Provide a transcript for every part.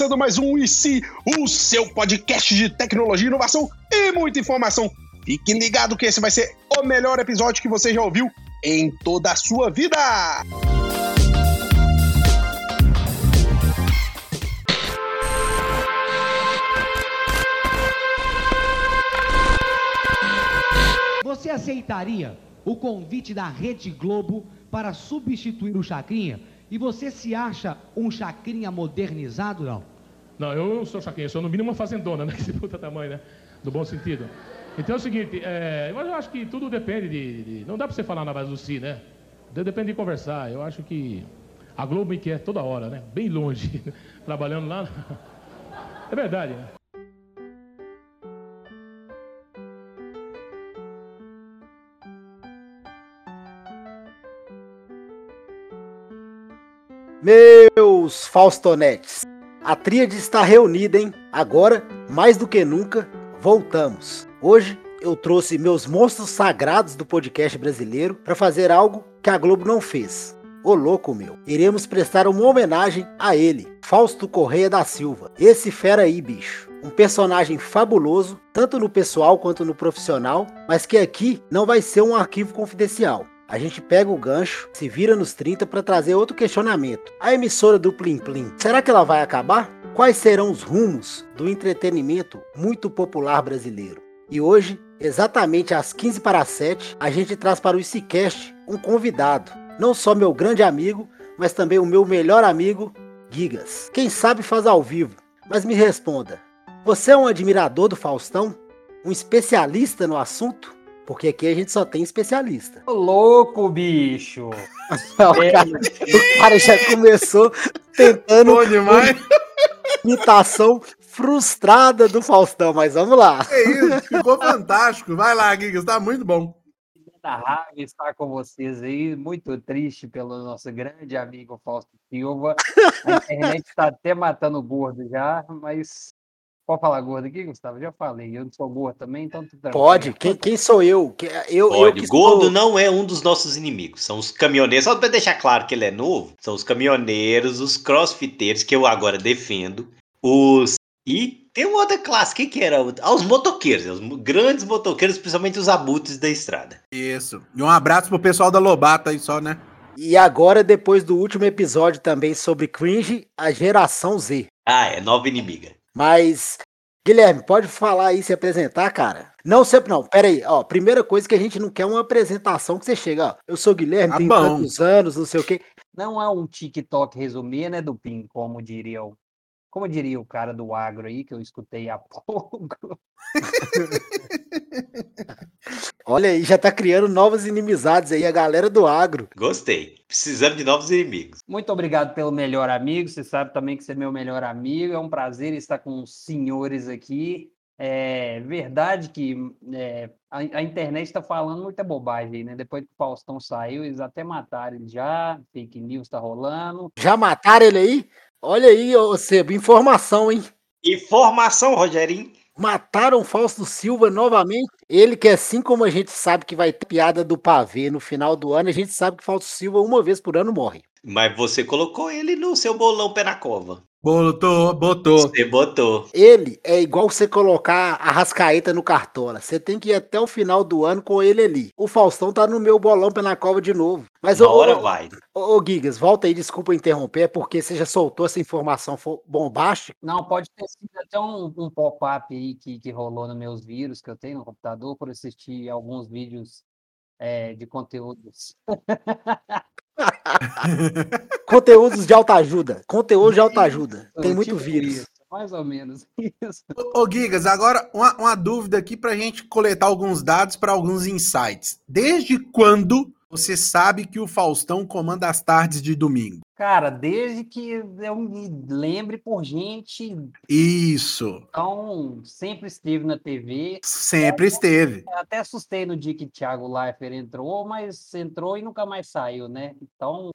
começando mais um IC, o seu podcast de tecnologia, inovação e muita informação. Fique ligado que esse vai ser o melhor episódio que você já ouviu em toda a sua vida. Você aceitaria o convite da Rede Globo para substituir o Chacrinha? E você se acha um Chacrinha modernizado, não? Não, eu sou Chacrinha, eu sou no mínimo uma fazendona, né? Que se puta tamanho, né? Do bom sentido. Então é o seguinte, é, eu acho que tudo depende de, de Não dá pra você falar na base do si, né? Depende de conversar. Eu acho que a Globo me quer toda hora, né? Bem longe, trabalhando lá. É verdade, né? Meus Faustonetes, a tríade está reunida, hein? Agora, mais do que nunca, voltamos. Hoje eu trouxe meus monstros sagrados do podcast brasileiro para fazer algo que a Globo não fez. Ô louco meu, iremos prestar uma homenagem a ele, Fausto Correia da Silva. Esse fera aí, bicho. Um personagem fabuloso, tanto no pessoal quanto no profissional, mas que aqui não vai ser um arquivo confidencial. A gente pega o gancho, se vira nos 30 para trazer outro questionamento. A emissora do Plim Plim, será que ela vai acabar? Quais serão os rumos do entretenimento muito popular brasileiro? E hoje, exatamente às 15 para 7, a gente traz para o ICCast um convidado. Não só meu grande amigo, mas também o meu melhor amigo, Gigas. Quem sabe faz ao vivo. Mas me responda, você é um admirador do Faustão? Um especialista no assunto? Porque aqui a gente só tem especialista. Ô, louco, bicho! o, cara, o cara já começou tentando Bom demais. imitação frustrada do Faustão, mas vamos lá. É isso, ficou fantástico. Vai lá, Gigas, tá muito bom. Da raiva estar com vocês aí, muito triste pelo nosso grande amigo Fausto Silva. A internet está até matando o gordo já, mas Pode falar gordo aqui, Gustavo? Já falei. Eu não sou gordo também, então tudo tranquilo. Pode. Quem, quem sou eu? Que- eu Pode, eu que gordo sou- não é um dos nossos inimigos. São os caminhoneiros. Só pra deixar claro que ele é novo, são os caminhoneiros, os crossfiteiros, que eu agora defendo. Os. E tem uma outra classe. Quem que era? Ah, os motoqueiros. Os grandes motoqueiros, principalmente os abutres da estrada. Isso. E um abraço pro pessoal da Lobata aí só, né? E agora, depois do último episódio também sobre cringe, a geração Z. Ah, é nova inimiga. Mas, Guilherme, pode falar aí, se apresentar, cara? Não, sempre não. Pera aí, ó. Primeira coisa que a gente não quer é uma apresentação que você chega, ó. Eu sou Guilherme, Tá tenho bom. tantos anos, não sei o quê. Não é um TikTok resumir, né, do PIN, como diria o. Como diria o cara do agro aí, que eu escutei há pouco. Olha aí, já tá criando novas inimizades aí, a galera do agro. Gostei. Precisamos de novos inimigos. Muito obrigado pelo melhor amigo. Você sabe também que você é meu melhor amigo. É um prazer estar com os senhores aqui. É verdade que é, a, a internet está falando muita bobagem aí, né? Depois que o Faustão saiu, eles até mataram ele já. Fake news tá rolando. Já mataram ele aí? Olha aí, ô Sebo, informação, hein? Informação, Rogerinho. Mataram Fausto Silva novamente. Ele que assim como a gente sabe que vai ter piada do pavê no final do ano, a gente sabe que Fausto Silva uma vez por ano morre. Mas você colocou ele no seu bolão pé na cova. Botou, botou. Você botou. Ele é igual você colocar a Rascaeta no Cartola. Você tem que ir até o final do ano com ele ali. O Faustão tá no meu bolão pé na cova de novo. Mas, Uma ô, hora ô, vai. ô, ô, Gigas, volta aí, desculpa interromper, é porque você já soltou essa informação fo- bombástica. Não, pode ter sido até um, um pop-up aí que, que rolou nos meus vírus que eu tenho no computador por assistir alguns vídeos é, de conteúdos. Conteúdos de autoajuda. Conteúdo de autoajuda. Tem muito Tipo vírus. isso, mais ou menos isso. Ô, ô, Gigas, agora uma, uma dúvida aqui pra gente coletar alguns dados para alguns insights. Desde quando você sabe que o Faustão comanda as tardes de domingo? Cara, desde que eu me lembre por gente, Isso. então sempre esteve na TV. Sempre esteve. Até assustei no dia que Thiago Leifert entrou, mas entrou e nunca mais saiu, né? Então,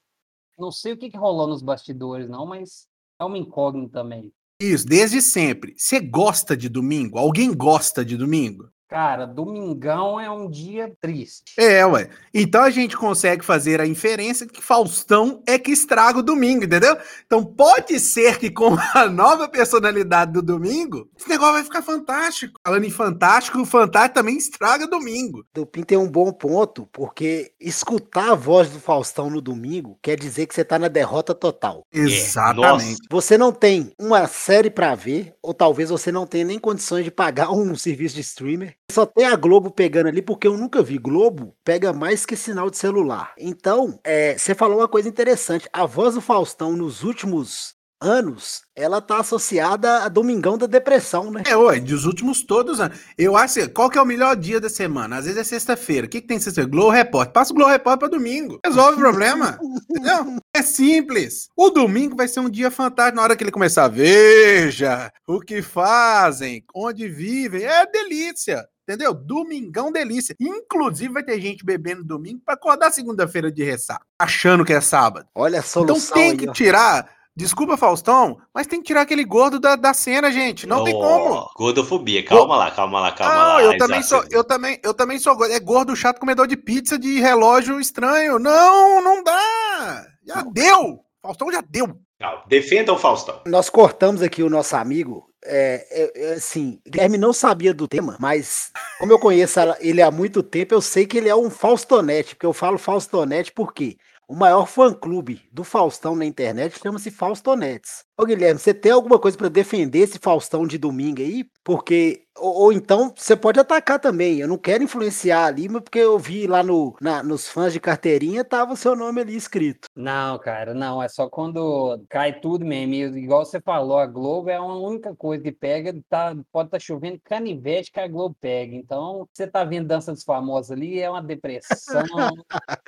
não sei o que, que rolou nos bastidores, não, mas é uma incógnita também. Isso, desde sempre. Você gosta de domingo? Alguém gosta de domingo? Cara, domingão é um dia triste. É, ué. Então a gente consegue fazer a inferência que Faustão é que estraga o domingo, entendeu? Então pode ser que com a nova personalidade do domingo, esse negócio vai ficar fantástico. Falando em fantástico, o fantástico também estraga domingo. Dupin tem um bom ponto, porque escutar a voz do Faustão no domingo quer dizer que você tá na derrota total. Exatamente. Você não tem uma série pra ver, ou talvez você não tenha nem condições de pagar um serviço de streamer. Só tem a Globo pegando ali, porque eu nunca vi. Globo pega mais que sinal de celular. Então, é, você falou uma coisa interessante. A voz do Faustão nos últimos anos, ela tá associada a Domingão da Depressão, né? É, ué, dos últimos todos anos. Eu acho qual que é o melhor dia da semana? Às vezes é sexta-feira. O que, que tem sexta Globo Repórter. Passa o Globo Repórter pra domingo. Resolve o problema. Entendeu? É simples. O domingo vai ser um dia fantástico na hora que ele começar. Veja o que fazem, onde vivem. É delícia. Entendeu? Domingão delícia. Inclusive vai ter gente bebendo domingo pra acordar segunda-feira de ressaca, achando que é sábado. Olha a Então tem aí, que ó. tirar. Desculpa, Faustão, mas tem que tirar aquele gordo da, da cena, gente. Não tem como. Gordofobia. Calma lá, calma lá, calma Não, lá. eu também sou, eu também, eu também sou gordo. É gordo chato comedor de pizza de relógio estranho. Não, não dá. Já deu. Faustão já deu. Calma, Defenda o Faustão. Nós cortamos aqui o nosso amigo. É, é, é, assim, Guilherme não sabia do tema, mas como eu conheço ele há muito tempo, eu sei que ele é um Faustonete, porque eu falo Faustonete porque o maior fã-clube do Faustão na internet chama-se Faustonetes. Ô Guilherme, você tem alguma coisa pra defender esse Faustão de domingo aí? Porque ou, ou então você pode atacar também. Eu não quero influenciar ali, mas porque eu vi lá no, na- nos fãs de carteirinha tava o seu nome ali escrito. Não, cara, não. É só quando cai tudo mesmo. E igual você falou, a Globo é a única coisa que pega. Tá, pode estar chovendo canivete que a Globo pega. Então, você tá vendo Dança dos Famosos ali, é uma depressão.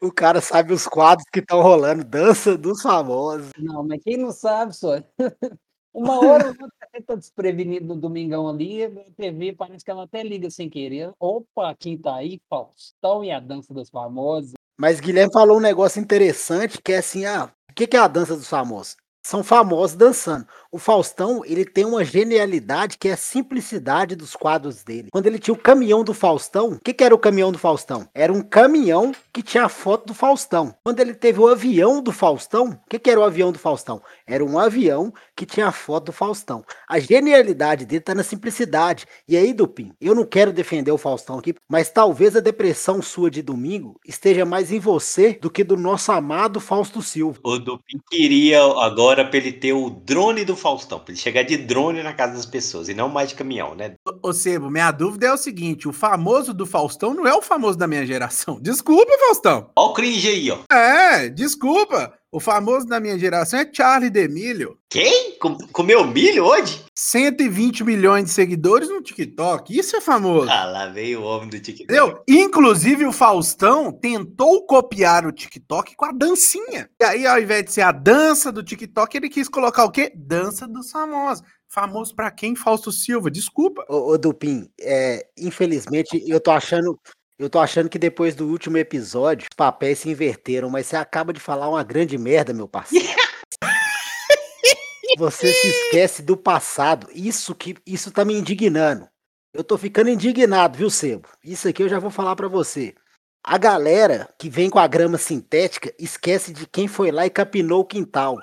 O cara sabe os quadros que estão rolando, dança dos famosos. não, mas quem não sabe, só. Uma hora ou outra você tá desprevenido no domingão ali, a TV parece que ela até liga sem querer. Opa, quem tá aí? Faustão e a Dança dos Famosos. Mas Guilherme falou um negócio interessante que é assim, ah, o que que é a dança dos famosos? São famosos dançando. O Faustão, ele tem uma genialidade que é a simplicidade dos quadros dele. Quando ele tinha o caminhão do Faustão, o que, que era o caminhão do Faustão? Era um caminhão que tinha a foto do Faustão. Quando ele teve o avião do Faustão, o que, que era o avião do Faustão? Era um avião que tinha a foto do Faustão. A genialidade dele tá na simplicidade. E aí, Dupin, eu não quero defender o Faustão aqui, mas talvez a depressão sua de domingo esteja mais em você do que do nosso amado Fausto Silva. O Dupin queria agora pra ele ter o drone do Faustão, pra ele chegar de drone na casa das pessoas e não mais de caminhão, né? Ô, ô Sebo, minha dúvida é o seguinte: o famoso do Faustão não é o famoso da minha geração. Desculpa, Faustão. Ó o cringe aí, ó. É, desculpa. O famoso da minha geração é Charlie D'Emilio. Quem? Com- Comeu milho hoje? 120 milhões de seguidores no TikTok. Isso é famoso. Ah, lá veio o homem do TikTok. Entendeu? Inclusive, o Faustão tentou copiar o TikTok com a dancinha. E aí, ao invés de ser a dança do TikTok, ele quis colocar o quê? Dança dos famosos. Famoso pra quem? Fausto Silva. Desculpa. Ô, ô Dupin, é, infelizmente eu tô achando. Eu tô achando que depois do último episódio, os papéis se inverteram, mas você acaba de falar uma grande merda, meu parceiro. Você se esquece do passado. Isso que isso tá me indignando. Eu tô ficando indignado, viu, Sebo? Isso aqui eu já vou falar pra você. A galera que vem com a grama sintética esquece de quem foi lá e capinou o quintal.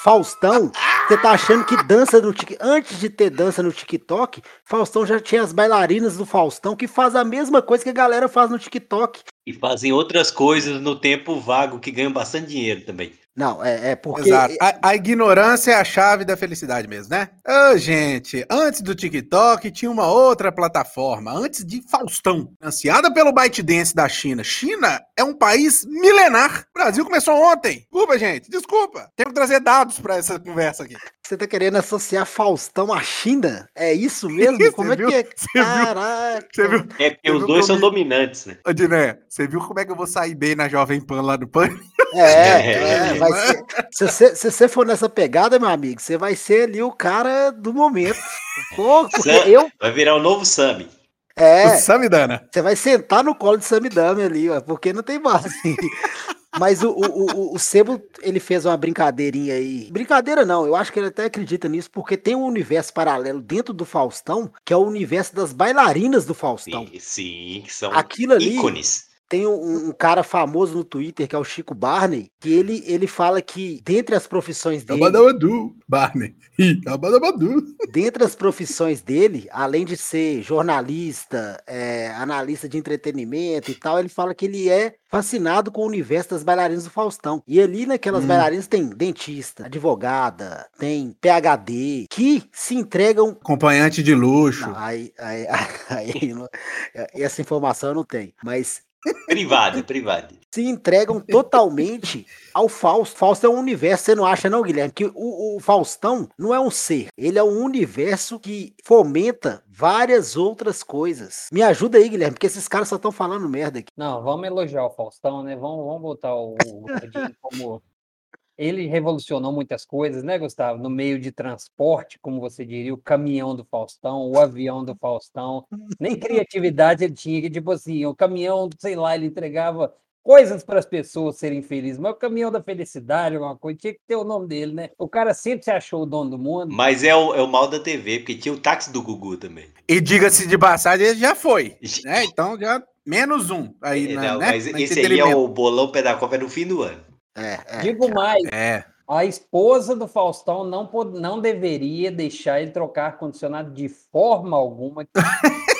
Faustão, você tá achando que dança no TikTok. Antes de ter dança no TikTok, Faustão já tinha as bailarinas do Faustão que faz a mesma coisa que a galera faz no TikTok. E fazem outras coisas no tempo vago que ganham bastante dinheiro também. Não, é, é porque. Exato. A, a ignorância é a chave da felicidade mesmo, né? Ô, gente, antes do TikTok tinha uma outra plataforma, antes de Faustão, financiada pelo ByteDance da China. China é um país milenar. O Brasil começou ontem. Desculpa, gente, desculpa. Tenho que trazer dados pra essa conversa aqui. Você tá querendo associar Faustão à China? É isso mesmo? Como é viu? que é? Você viu? Caraca. Você viu? É porque os dois são dominantes, né? Ô, Diné, você viu como é que eu vou sair bem na Jovem Pan lá no Pan? É, É, é, vai ser. Se você, se você for nessa pegada, meu amigo, você vai ser ali o cara do momento. Pô, porque Sam- eu. Vai virar o novo Sammy. É, O Samidana. você vai sentar no colo de Samidame ali, ó, porque não tem base. Mas o, o, o, o Sebo, ele fez uma brincadeirinha aí. Brincadeira não, eu acho que ele até acredita nisso, porque tem um universo paralelo dentro do Faustão, que é o universo das bailarinas do Faustão. Sim, sim, que são Aquilo ali ícones. Tem um, um cara famoso no Twitter, que é o Chico Barney, que ele, ele fala que dentre as profissões dele, Abadabadu, Barney. Abadabadu. dentre as profissões dele, além de ser jornalista, é, analista de entretenimento e tal, ele fala que ele é fascinado com o universo das bailarinas do Faustão. E ali naquelas Hum. bailarinas tem dentista, advogada, tem PhD, que se entregam. Acompanhante de luxo. Não, aí, aí, aí, não- essa informação eu não tenho, mas Privado, privado. se entregam totalmente ao Fausto. Fausto é um universo, você não acha não, Guilherme? Que o, o Faustão não é um ser, ele é um universo que fomenta várias outras coisas. Me ajuda aí, Guilherme, porque esses caras só estão falando merda aqui. Não, vamos elogiar o Faustão, né? Vamos, vamos botar o, o como. Ele revolucionou muitas coisas, né, Gustavo? No meio de transporte, como você diria, o caminhão do Faustão, o avião do Faustão. Nem criatividade ele tinha, que tipo assim, o caminhão, sei lá, ele entregava coisas para as pessoas serem felizes, mas o caminhão da felicidade, alguma coisa, tinha que ter o nome dele, né? O cara sempre se achou o dono do mundo. Mas é o, é o mal da TV, porque tinha o táxi do Gugu também. E diga-se de passagem, ele já foi. Né? Então já menos um aí, É, na, não, né? mas esse aí é o bolão pé da Copa é no fim do ano. É, é. Digo mais, É. A esposa do Faustão não, pod- não deveria deixar ele trocar ar-condicionado de forma alguma.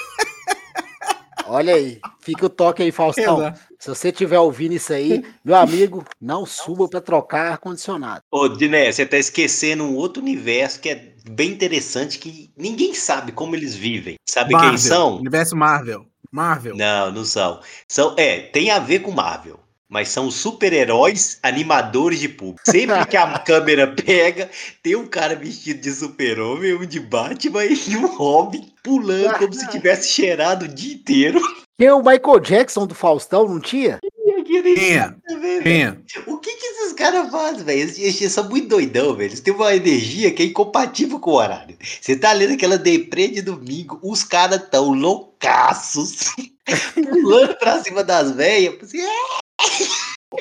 Olha aí, fica o toque aí, Faustão. Exato. Se você estiver ouvindo isso aí, meu amigo, não suba para trocar ar-condicionado. Ô, Diné, você tá esquecendo um outro universo que é bem interessante, que ninguém sabe como eles vivem. Sabe Marvel, quem são? Universo Marvel. Marvel. Não, não são. São, é, tem a ver com Marvel. Mas são super-heróis animadores de público. Sempre que a câmera pega, tem um cara vestido de super-homem, um de Batman e um Robin pulando como se tivesse cheirado o dia inteiro. Tem o Michael Jackson do Faustão, não tinha? Tinha, tinha. O que, que esses caras fazem, velho? Eles, eles são muito doidão, velho. Eles têm uma energia que é incompatível com o horário. Você tá lendo aquela deprê de domingo, os caras tão loucaços, pulando pra cima das velhas. Assim, é,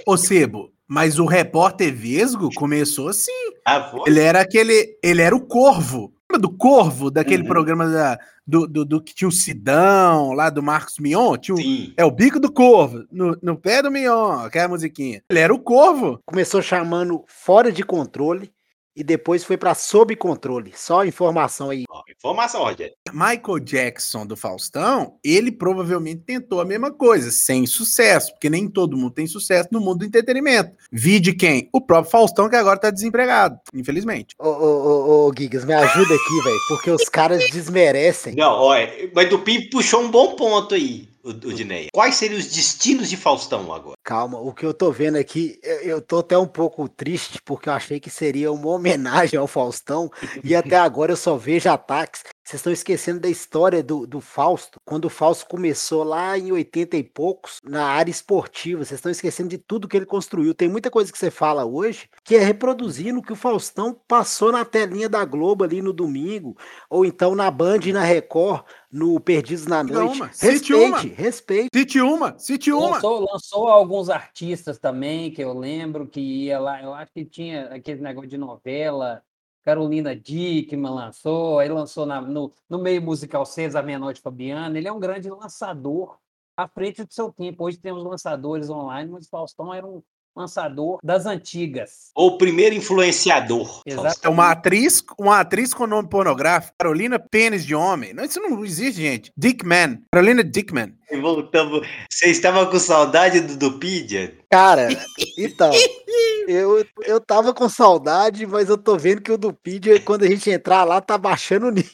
Ô Sebo, mas o repórter Vesgo começou assim. ah, foi? Ele era aquele. Ele era o Corvo. Lembra do Corvo, daquele Uhum. programa da, do, do, do que tinha o Sidão, lá do Marcos Mion? Tinha o, é o bico do Corvo, no, no pé do Mion, aquela musiquinha. Ele era o Corvo. Começou chamando fora de controle e depois foi para sob controle. Só informação aí. Informação, Rogério. Michael Jackson do Faustão, ele provavelmente tentou a mesma coisa, sem sucesso, porque nem todo mundo tem sucesso no mundo do entretenimento. Vi de quem? O próprio Faustão, que agora tá desempregado, infelizmente. Ô, ô, ô, ô, Gigas, me ajuda aqui, velho, porque os caras desmerecem. Não, olha, mas o Pim puxou um bom ponto aí, o, Dineia. Quais seriam os destinos de Faustão agora? Calma, o que eu tô vendo aqui, eu, eu tô até um pouco triste, porque eu achei que seria uma homenagem ao Faustão, e até agora eu só vejo ataques. Vocês estão esquecendo da história do, do Fausto, quando o Fausto começou lá em 80 e poucos, na área esportiva. Vocês estão esquecendo de tudo que ele construiu. Tem muita coisa que você fala hoje que é reproduzindo o que o Faustão passou na telinha da Globo ali no domingo, ou então na Band e na Record, no Perdidos na Noite. uma, cite uma. Respeite, respeite. Cite uma, cite uma. Lançou, lançou alguns artistas também, que eu lembro que ia lá. Eu acho que tinha aquele negócio de novela. Carolina Dickman lançou, aí lançou na- no, no meio musical César Menor de Fabiano. Ele é um grande lançador à frente do seu tempo. Hoje temos lançadores online, mas Faustão era um lançador das antigas. O primeiro influenciador. Exato. Faustão. É uma atriz, uma atriz com nome pornográfico, Carolina Pênis de Homem. Não, isso não existe, gente. Dickman. Carolina Dickman. E voltamos. Você estava com saudade do Dupidia? Cara, então, eu, eu tava com saudade, mas eu tô vendo que o do Pedia, quando a gente entrar lá, tá baixando o nível.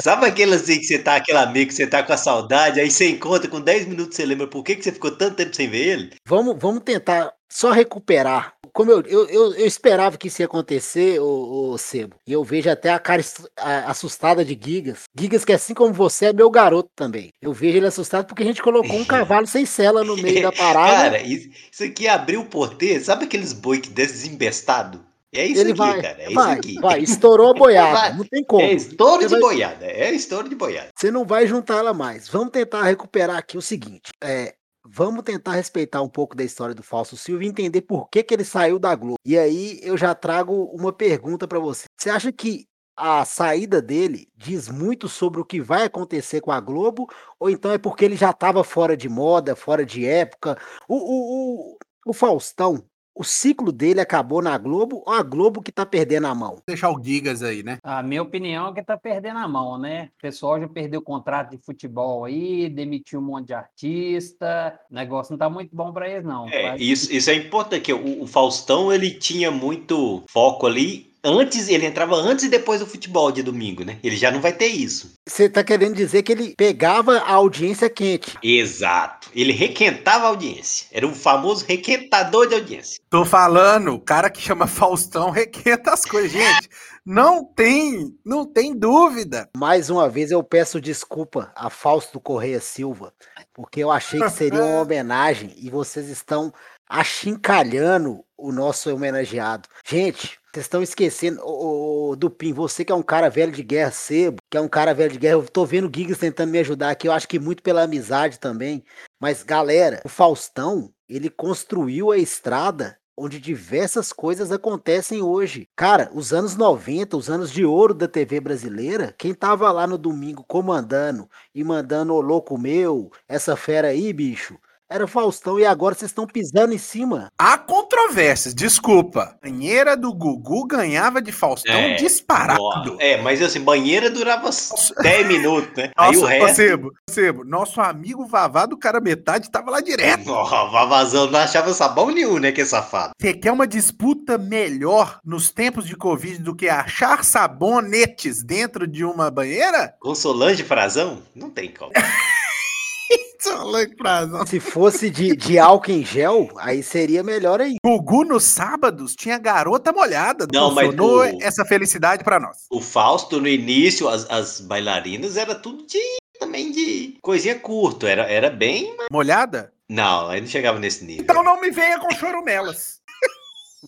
Sabe aquele assim que você tá, aquele amigo que você tá com a saudade, aí você encontra com 10 minutos, você lembra por que, que você ficou tanto tempo sem ver ele? vamos, vamos tentar só recuperar. Como eu, eu, eu, eu esperava que isso ia acontecer, ô, ô Sebo, e eu vejo até a cara a- assustada de Gigas. Gigas, que assim como você, é meu garoto também. Eu vejo ele assustado porque a gente colocou um cavalo sem sela no meio da parada. Cara, isso, isso aqui abriu o porteiro, sabe aqueles boi que desembestado? É isso ele aqui, vai, cara, é vai, isso aqui. vai, estourou a boiada, Vai. não tem como. É estouro Você de vai- boiada, é estouro de boiada. Você não vai juntar ela mais. Vamos tentar recuperar aqui o seguinte. É, vamos tentar respeitar um pouco da história do Fausto Silva e entender por que, que ele saiu da Globo. E aí eu já trago uma pergunta para você. Você acha que a saída dele diz muito sobre o que vai acontecer com a Globo, ou então é porque ele já estava fora de moda, fora de época? O, o, o, o Faustão, o ciclo dele acabou na Globo ou a Globo que tá perdendo a mão? Deixar o Gigas aí, né? A minha opinião é que tá perdendo a mão, né? O pessoal já perdeu o contrato de futebol aí, demitiu um monte de artista, o negócio não tá muito bom para eles, não. É, Mas- isso, isso é importante, que o, o Faustão, ele tinha muito foco ali. Antes, ele entrava antes e depois do futebol de domingo, né? Ele já não vai ter isso. Você tá querendo dizer que ele pegava a audiência quente. Exato. Ele requentava a audiência. Era o famoso requentador de audiência. Tô falando, o cara que chama Faustão requenta as coisas, gente. Não tem, não tem dúvida. Mais uma vez eu peço desculpa a Fausto Correia Silva, porque eu achei que seria uma homenagem e vocês estão achincalhando o nosso homenageado. Gente, vocês estão esquecendo, ô, ô, Dupin, você que é um cara velho de guerra, Sebo, que é um cara velho de guerra, eu tô vendo o Gigas tentando me ajudar aqui, eu acho que muito pela amizade também. Mas, galera, o Faustão, ele construiu a estrada onde diversas coisas acontecem hoje. Cara, os anos 90, os anos de ouro da TV brasileira, quem tava lá no domingo comandando e mandando o louco meu, essa fera aí, bicho, era Faustão e agora vocês estão pisando em cima. Há controvérsias, desculpa. Banheira do Gugu ganhava de Faustão É, disparado. É, mas assim, banheira durava 10 minutos, né? Aí Nossa, o ô, resto. Sebo, Sebo, nosso amigo Vavá do cara metade tava lá direto. Ó, Vavazão não achava sabão nenhum, né? Que safado. Você quer uma disputa melhor nos tempos de Covid do que achar sabonetes dentro de uma banheira? Com Solange Frazão? Não tem como. Se fosse de, de álcool em gel, aí seria melhor aí. Gugu nos sábados tinha garota molhada. Não, mas o- essa felicidade pra nós. O Fausto, no início, as, as bailarinas era tudo de também de coisinha curto. Era, era bem. Molhada? Não, aí não chegava nesse nível. Então não me venha com chorumelas.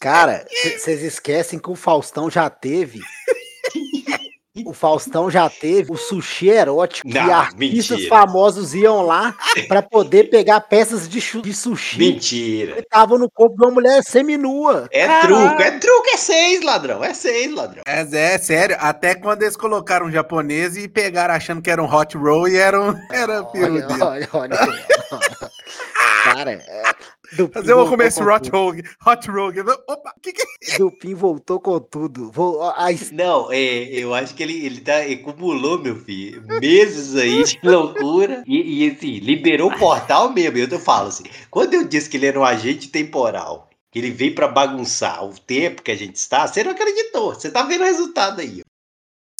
Cara, vocês esquecem que o Faustão já teve. O Faustão já teve o sushi erótico que Não, artistas mentira. famosos iam lá pra poder pegar peças de, de sushi Mentira. estavam no corpo de uma mulher seminua. É Caralho. truco, é truco, é seis, ladrão. É seis, ladrão. É, é sério, até quando eles colocaram um japonês e pegaram achando que era um hot roll e era um era Olha, dele. olha, olha. Cara, é, Dupin Mas eu vou voltou comer esse com hot roll. Hot roll. Opa, que que é? Dupin voltou com tudo. Vou, a, Não, é, eu acho que ele, ele tá, acumulou, meu filho, meses aí de loucura. E, e assim, liberou o portal mesmo. Eu te falo assim, quando eu disse que ele era um agente temporal, que ele veio pra bagunçar o tempo que a gente está, você não acreditou. Você tá vendo o resultado aí. ó.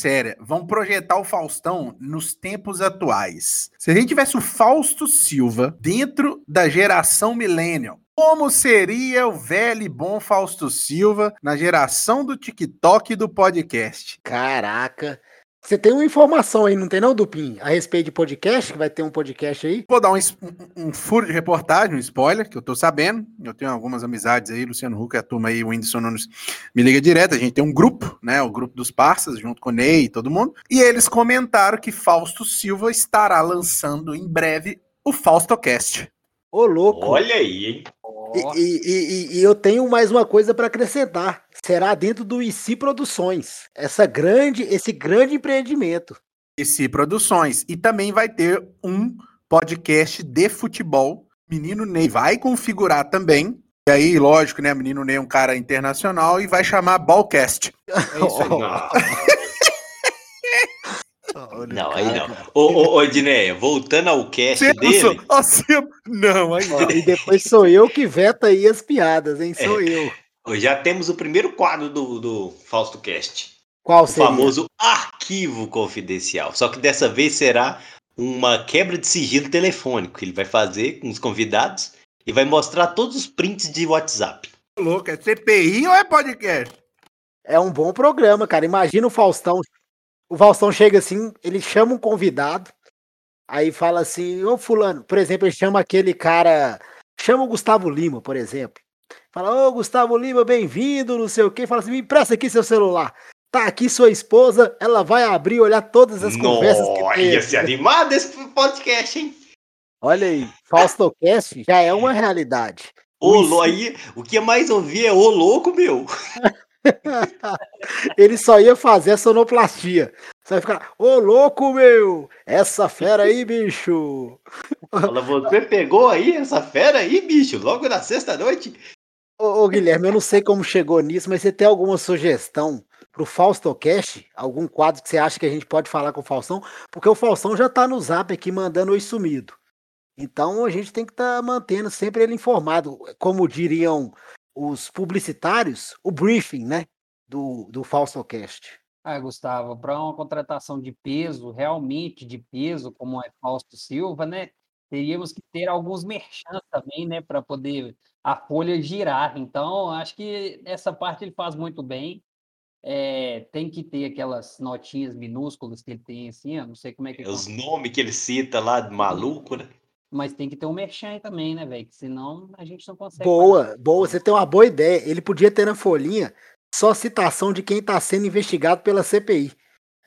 Sério, vamos projetar o Faustão nos tempos atuais. Se a gente tivesse o Fausto Silva dentro da geração millennial, como seria o velho e bom Fausto Silva na geração do TikTok e do podcast? caraca. Você tem uma informação aí, não tem não, Dupin? A respeito de podcast, que vai ter um podcast aí? Vou dar um, um- um furo de reportagem, um spoiler, que eu tô sabendo. Eu tenho algumas amizades aí, Luciano Huck, a turma aí, o Whindersson Nunes me liga direto. A gente tem um grupo, né? O grupo dos parças, junto com o Ney e todo mundo. E eles comentaram que Fausto Silva estará lançando em breve o FaustoCast. Ô, louco. Olha aí, hein? E, e- e- e eu tenho mais uma coisa para acrescentar. Será dentro do IC Produções. Essa grande, esse grande empreendimento. esse Produções. E também vai ter um podcast de futebol. Menino Ney vai configurar também. E aí, lógico, né? Menino Ney é um cara internacional e vai chamar Ballcast. É isso aí. Não, não, aí não. Ô, ô, ô Edneia, voltando ao cast dele. sou- ó. Não, aí Ó, e depois sou eu que veta aí as piadas, hein? Sou É. eu. Já temos o primeiro quadro do, do Fausto Cast. Qual O seria? famoso arquivo confidencial. Só que dessa vez será uma quebra de sigilo telefônico. Ele vai fazer com os convidados e vai mostrar todos os prints de WhatsApp. louco, é CPI ou é podcast? É um bom programa, cara. Imagina o Faustão. O Faustão chega assim, ele chama um convidado, aí fala assim, ô fulano, por exemplo, ele chama aquele cara, chama o Gustavo Lima, por exemplo. Fala, ô Gustavo Lima, bem-vindo, não sei o quê. Fala assim, me empresta aqui seu celular. Tá aqui sua esposa, ela vai abrir e olhar todas as conversas que Nossa, tem. ia ser animado esse podcast, hein? Olha aí, Faustocast já é uma realidade. Ô, lo- aí, o que eu mais ouvi é ô louco, meu. Ele só ia fazer a sonoplastia. Você vai ficar, ô louco, meu! Essa fera aí, bicho! Fala, você pegou aí essa fera aí, bicho, logo na sexta-noite? Ô, ô, Guilherme, eu não sei como chegou nisso, mas você tem alguma sugestão pro Faustocast? Algum quadro que você acha que a gente pode falar com o Faustão? Porque o Faustão já tá no zap aqui mandando oi sumido. Então a gente tem que estar mantendo sempre ele informado. Como diriam os publicitários, o briefing, né? Do, do Faustocast. Ah, Gustavo, para uma contratação de peso, realmente de peso, como é Fausto Silva, né? Teríamos que ter alguns merchants também, né? Para poder a folha girar. Então, acho que essa parte ele faz muito bem. É, tem que ter aquelas notinhas minúsculas que ele tem assim, eu não sei como é que é, Os nomes que ele cita lá de maluco, né? Mas tem que ter um merchan aí também, né, velho? Que senão a gente não consegue. Boa, boa. Você tem uma boa ideia. Ele podia ter na folhinha só citação de quem está sendo investigado pela CPI.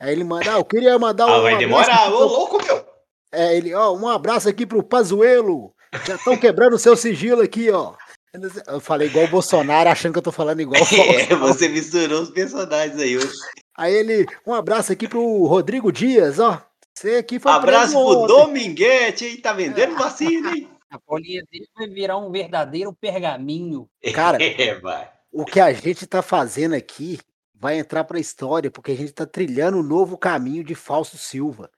Aí ele manda, ah, eu queria mandar um. Ah, vai demorar, ô pro- louco, meu. É, ele, ó, um abraço aqui pro Pazuelo. Já estão quebrando o seu sigilo aqui, ó. Eu falei igual o Bolsonaro, achando que eu tô falando igual o É, Faustão. você misturou os personagens aí. ô. Aí ele, um abraço aqui pro Rodrigo Dias, ó. Você aqui foi Abraço pro. Dominguete, hein? Tá vendendo vacina, hein? A folhinha dele vai virar um verdadeiro pergaminho. Cara, É, o que a gente tá fazendo aqui vai entrar pra história, porque a gente tá trilhando um novo caminho de Fausto Silva.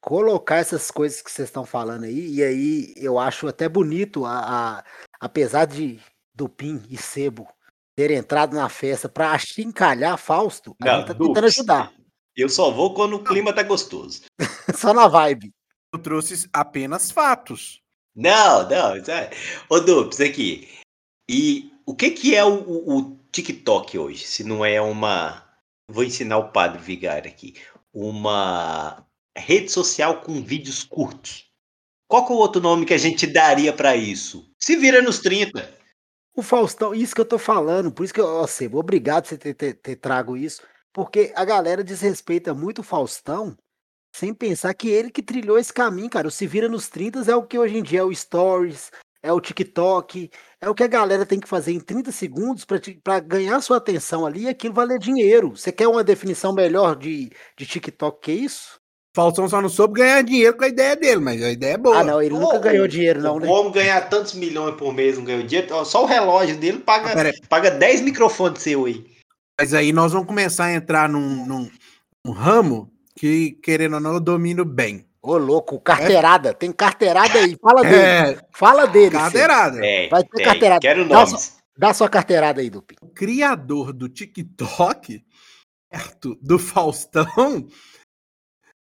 Colocar essas coisas que vocês estão falando aí, e aí eu acho até bonito, a, a- apesar de Dupin e Sebo terem entrado na festa pra achincalhar Fausto, a gente tá tentando ajudar. Eu só vou quando o clima tá gostoso. Só na vibe. Eu trouxe apenas fatos. Não, não. isso é- Ô, Dupes, aqui. E o que que é o, o- o TikTok hoje? Se não é uma... Vou ensinar o padre Vigário aqui. Uma rede social com vídeos curtos. Qual que é o outro nome que a gente daria pra isso? Se vira nos 30. O Faustão, isso que eu tô falando, por isso que eu, ó, Sebo, obrigado por você ter, ter, ter trago isso, porque a galera desrespeita muito o Faustão, sem pensar que ele que trilhou esse caminho, cara. O Se Vira nos 30 é o que hoje em dia é o Stories, é o TikTok, é o que a galera tem que fazer em 30 segundos pra ganhar sua atenção ali e aquilo valer dinheiro. Você quer uma definição melhor de, de TikTok que isso? Faustão só não soube ganhar dinheiro com a ideia dele, mas a ideia é boa. Ah, não, ele nunca Ô, ganhou dinheiro, não, o né? homem ganhar tantos milhões por mês, não ganhou dinheiro. Só o relógio dele paga, Ah, paga 10 microfones seu aí. Mas aí nós vamos começar a entrar num, num- num ramo que, querendo ou não, eu domino bem. Ô, louco, carteirada, tem carteirada aí, fala dele, É, fala dele. Sebo. cadeirada. É, Vai ter é, carteirada. Quero Dá nomes. Dá sua carteirada aí, Dupi. O criador do TikTok, perto do Faustão,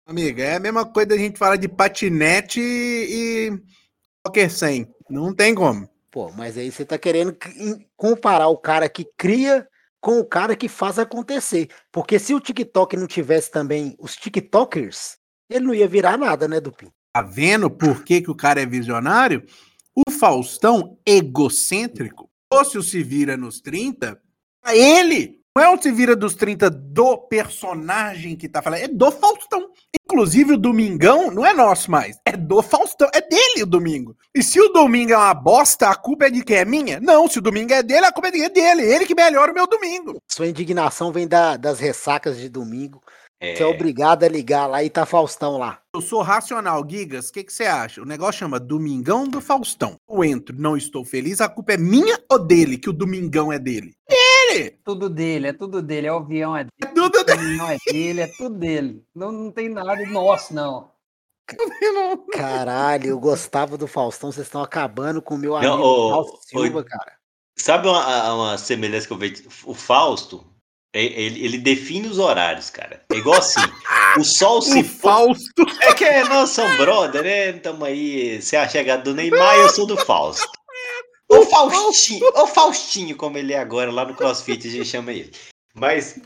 amiga, é a mesma coisa da gente falar de patinete e poker 100. Não tem como. Pô, mas aí você tá querendo comparar o cara que cria com o cara que faz acontecer. Porque se o TikTok não tivesse também os TikTokers, ele não ia virar nada, né, Dupi? Tá vendo por que, que o cara é visionário? O Faustão, egocêntrico, fosse o Se Vira nos 30, pra ele, não é o Se Vira dos 30 do personagem que tá falando, é do Faustão. Inclusive o Domingão não é nosso mais, é do Faustão, é dele o domingo. E se o domingo é uma bosta, a culpa é de quem? É minha? Não, se o domingo é dele, a culpa é é dele, ele que melhora o meu domingo. Sua indignação vem da- das ressacas de domingo. É, Você é obrigado a ligar lá e tá Faustão lá. Eu sou racional, Gigas. O que, que você acha? O negócio chama Domingão do Faustão. Eu entro, não estou feliz, a culpa é minha ou dele, que o Domingão é dele? Dele! Tudo dele, é tudo dele. É o avião é dele, É tudo o dele. caminhão é dele, é tudo dele. Não, não tem nada nosso, não. Caralho, eu gostava do Faustão, vocês estão acabando com o meu Não, amigo ô, Silva, cara. Sabe uma, uma semelhança que eu vejo? O Fausto, é- ele, ele define os horários, cara. É igual assim. O sol se O. Fausto. É que nós somos brother, né? Tamo aí. Você é a chegada do Neymar eu sou do Fausto. O Faustinho, o Faustinho, como ele é agora, lá no CrossFit, a gente chama ele. Mas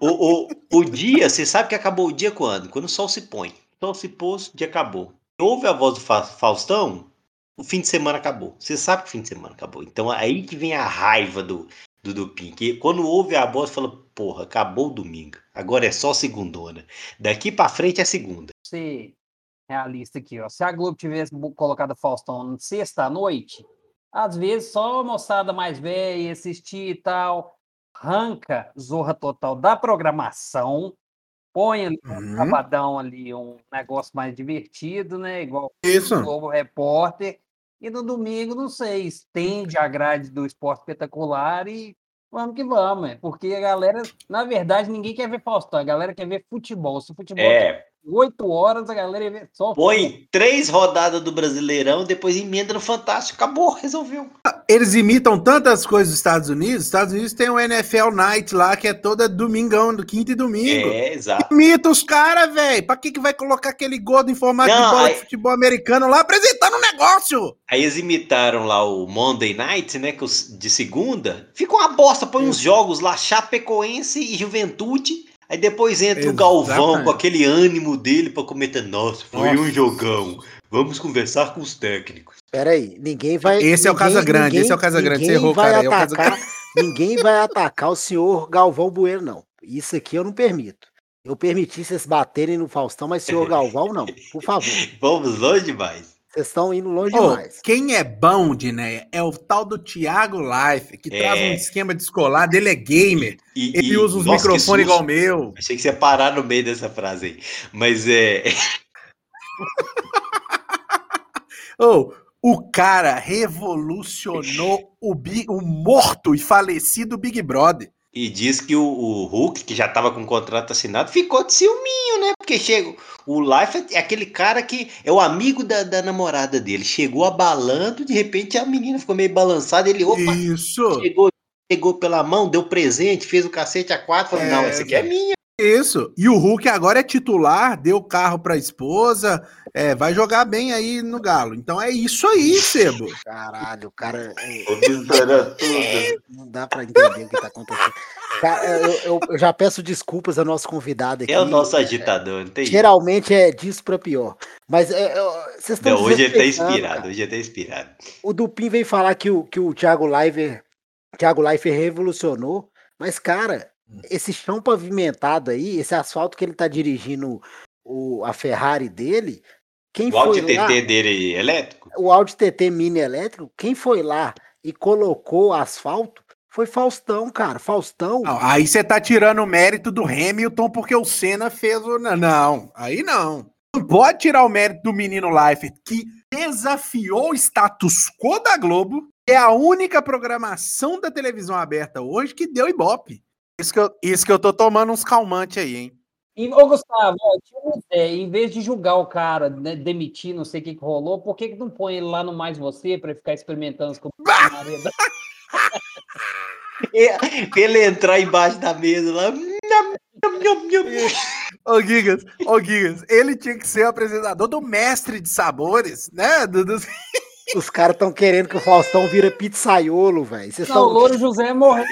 o, o, o dia, você sabe que acabou o dia quando? Quando o sol se põe. O sol se pôs, o dia acabou. Ouve a voz do Fa- Faustão, o fim de semana acabou. Você sabe que o fim de semana acabou. Então é aí que vem a raiva do, do Dupin. Que quando ouve a voz, fala, porra, acabou o domingo. Agora é só segundona. Daqui pra frente é segunda. Você realista aqui, ó. Se a Globo tivesse colocado Faustão na sexta à noite, às vezes só a moçada mais velha assistir e tal, arranca Zorra Total da programação, põe ali um Uhum. sabadão ali, um negócio mais divertido, né? Igual Isso. o Globo Repórter. E no domingo, não sei, estende a grade do esporte espetacular e vamos que vamos, é. porque a galera, na verdade, ninguém quer ver Faustão, a galera quer ver futebol. Se o futebol É, 8 horas, a galera só. põe três rodadas do Brasileirão, depois emenda no Fantástico. Acabou, resolveu. Eles imitam tantas coisas dos Estados Unidos. Os Estados Unidos tem o NFL Night lá, que é toda domingão, do quinta e domingo. É, exato. Imita os caras, velho. Pra que, que vai colocar aquele gordo em formato Não, de bola aí- de futebol americano lá apresentando um negócio? Aí eles imitaram lá o Monday Night, né? que os- De segunda. Fica uma bosta, põe uns jogos lá, Chapecoense e Juventude. Aí depois entra o Galvão Exatamente. com aquele ânimo dele pra comentar. Nossa, foi Nossa. um jogão. Vamos conversar com os técnicos. Pera aí, ninguém vai. Esse é o ninguém- Casagrande, ninguém- esse é o Casagrande, você ninguém errou, vai cara, é o atacar, Casagrande. Ninguém vai atacar o senhor Galvão Bueno, não. Isso aqui eu não permito. Eu permiti vocês baterem no Faustão, mas senhor Galvão, não. Por favor. Vamos longe demais. Vocês estão indo longe Ô, demais. quem é bom de né, é o tal do Thiago Life, que É. traz um esquema de escolar, dele é gamer. E, Ele e- usa os microfones igual o meu. Achei que você ia parar no meio dessa frase aí. Mas é. Ô, o cara revolucionou o, Bi- o morto e falecido Big Brother. E diz que o, o Hulk, que já tava com o contrato assinado, ficou de ciúminho, né? Porque chega. O Life é aquele cara que é o amigo da, da namorada dele. Chegou abalando, de repente a menina ficou meio balançada. Ele, opa, Isso, chegou, pegou pela mão, deu presente, fez o cacete a quatro. Falou, É, não, essa aqui é minha. Isso. E o Hulk agora é titular, deu carro pra esposa, é, vai jogar bem aí no Galo. Então é isso aí, Sebo. Caralho, o cara. é, Observando tudo. Não dá pra entender o que tá acontecendo. Cara, eu, eu- eu já peço desculpas ao nosso convidado aqui. É o nosso agitador, não tem. Geralmente é disso pra pior. Mas é, eu- vocês estão Não, hoje ele tá inspirado, cara. hoje ele tá inspirado. O Dupin veio falar que o, que o Thiago Leifert, Thiago Leifert revolucionou, mas, cara, esse chão pavimentado aí, esse asfalto que ele tá dirigindo o, a Ferrari dele, quem O lá, TT dele elétrico? o Audi TT Mini elétrico, quem foi lá e colocou asfalto foi Faustão, cara. Faustão, Não, aí você tá tirando o mérito do Hamilton porque o Senna fez o. Não, Não, aí não. Não pode tirar o mérito do menino Leifert, que desafiou o status quo da Globo. É a única programação da televisão aberta hoje que deu ibope. Isso que eu, isso que eu tô tomando uns calmantes aí, hein? E, ô, Gustavo, ó, em vez de julgar o cara, né, demitir, não sei o que, que rolou, por que, que não põe ele lá no Mais Você pra ficar experimentando as coisas? Pra ele entrar embaixo da mesa lá. Ô, Gigas, ô, Gigas, ele tinha que ser o apresentador do mestre de sabores, né? Do, do- os caras estão querendo que o Faustão vira pizzaiolo, velho. Não, o. Louro José morreu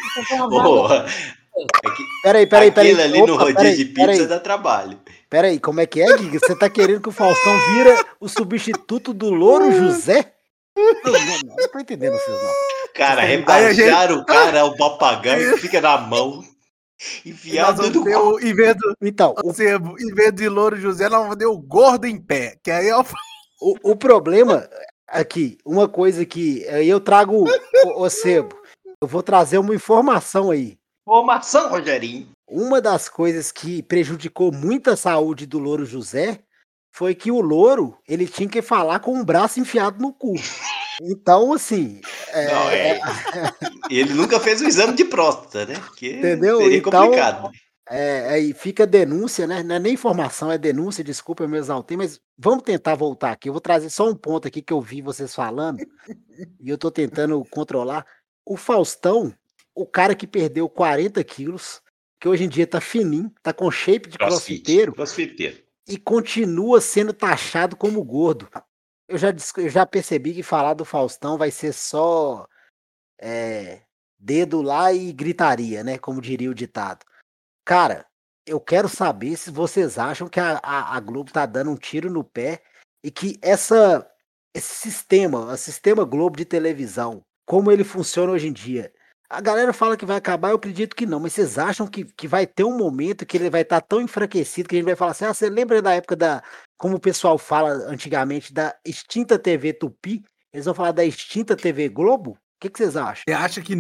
Ô, vaga. Peraí, peraí, peraí. Aquilo ali no Opa, rodízio peraí, de pizza peraí. dá trabalho. Peraí, como é que é, Giga? Você tá querendo que o Faustão vira o substituto do Louro José? Não, não, tô entendendo vocês, não. Cara, a gente- rebaixaram o cara, o papagaio que fica na mão. Enfiado no o, em vez do, Então, o, Sebo, em vez de Louro José, nós vamos ter o gordo em pé, que aí é o o, o problema aqui, uma coisa que aí eu trago, o, o Sebo, eu vou trazer uma informação aí. Formação, Rogerinho. Uma das coisas que prejudicou muito a saúde do Louro José foi que o Louro, ele tinha que falar com o braço enfiado no cu. Então, assim, é, Não, é. Ele nunca fez o exame de próstata, né? Porque Entendeu? seria Então, complicado. É, aí fica denúncia, né? Não é nem informação, é denúncia, desculpa, eu me exaltei, mas vamos tentar voltar aqui. Eu vou trazer só um ponto aqui que eu vi vocês falando e eu tô tentando controlar. O Faustão, o cara que perdeu 40 quilos, que hoje em dia tá fininho, tá com shape de Crossfit. crossfiteiro Crossfiteiro. e continua sendo taxado como gordo. Eu já, eu já percebi que falar do Faustão vai ser só é, dedo lá e gritaria, né? Como diria o ditado. Cara, eu quero saber se vocês acham que a, a, a Globo tá dando um tiro no pé e que essa, esse sistema, o sistema Globo de televisão, como ele funciona hoje em dia, a galera fala que vai acabar, eu acredito que não, mas vocês acham que, que vai ter um momento que ele vai estar tão enfraquecido que a gente vai falar assim: ah, você lembra da época da, como o pessoal fala antigamente da extinta TV Tupi, eles vão falar da extinta TV Globo? O que, que vocês acham? Você acha que,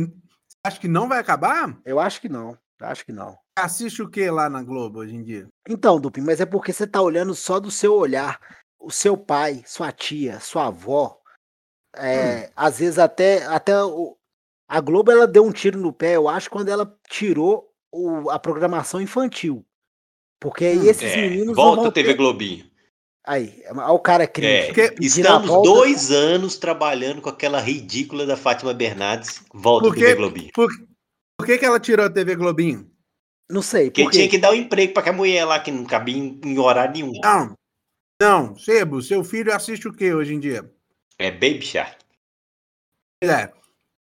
acha que não vai acabar? Eu acho que não. Acho que não. Assiste o que lá na Globo hoje em dia? Então, Dupin, mas é porque você tá olhando só do seu olhar. O seu pai, sua tia, sua avó, é, às vezes até, até o, a Globo ela deu um tiro no pé, eu acho, quando ela tirou o- a programação infantil. Porque aí esses É, meninos volta vão TV ter... Globinho. Aí, olha o cara cringe. É, Porque pedindo a estamos volta- dois anos trabalhando com aquela ridícula da Fátima Bernardes. Volta Por TV? Globinho. Por, por que, que ela tirou a TV Globinho? Não sei, Porque porque tinha que dar um emprego pra aquela mulher lá que não cabia em, em horário nenhum. Não. Não, Sebo, seu filho assiste o que hoje em dia? É Baby Shark. É.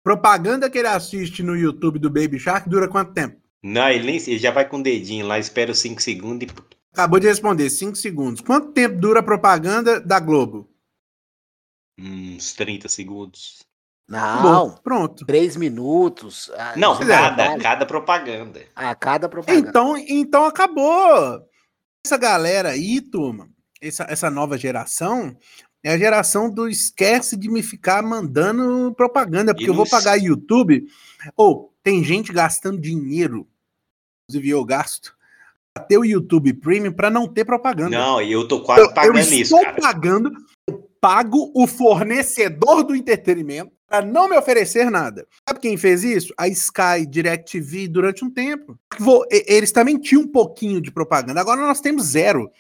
Propaganda que ele assiste no YouTube do Baby Shark dura quanto tempo? Não, ele, nem, ele já vai com o dedinho lá, espera os 5 segundos e. Acabou de responder, 5 segundos. Quanto tempo dura a propaganda da Globo? Uns 30 segundos. não, Bom, pronto. três minutos. ah, Não, isso cada, cada propaganda. A cada propaganda. Então, então acabou. Essa galera aí, turma, essa, essa nova geração, é a geração do esquece de me ficar mandando propaganda, porque eu vou pagar YouTube. Ou tem gente gastando dinheiro, inclusive eu gasto, pra ter o YouTube Premium para não ter propaganda. Não, e eu tô quase eu, eu pagando estou isso, cara. pagando, eu pago o fornecedor do entretenimento para não me oferecer nada. Sabe quem fez isso? A Sky, DirecTV, durante um tempo. Eles também tinham um pouquinho de propaganda. Agora nós temos zero.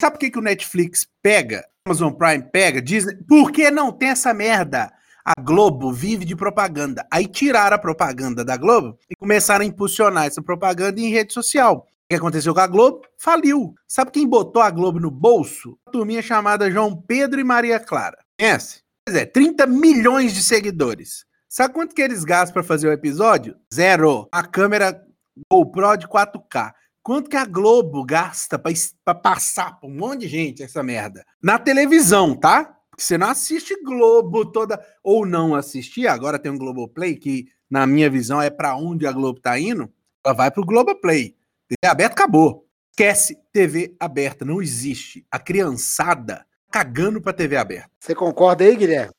Sabe por que, que o Netflix pega? Amazon Prime pega? Disney? Por que não tem essa merda? A Globo vive de propaganda. Aí tiraram a propaganda da Globo e começaram a impulsionar essa propaganda em rede social. O que aconteceu com a Globo? Faliu. Sabe quem botou a Globo no bolso? Uma turminha chamada João Pedro e Maria Clara. Conhece? Pois é, 30 milhões de seguidores. Sabe quanto que eles gastam para fazer o episódio? Zero. A câmera GoPro de 4K. Quanto que a Globo gasta para passar pra um monte de gente essa merda? Na televisão, tá? Porque você não assiste Globo toda. Ou não assistir, agora tem um Globoplay, que na minha visão é para onde a Globo tá indo. Ela vai pro Globoplay. TV aberta acabou. Esquece TV aberta, não existe. A criançada cagando pra TV aberta. Você concorda aí, Guilherme?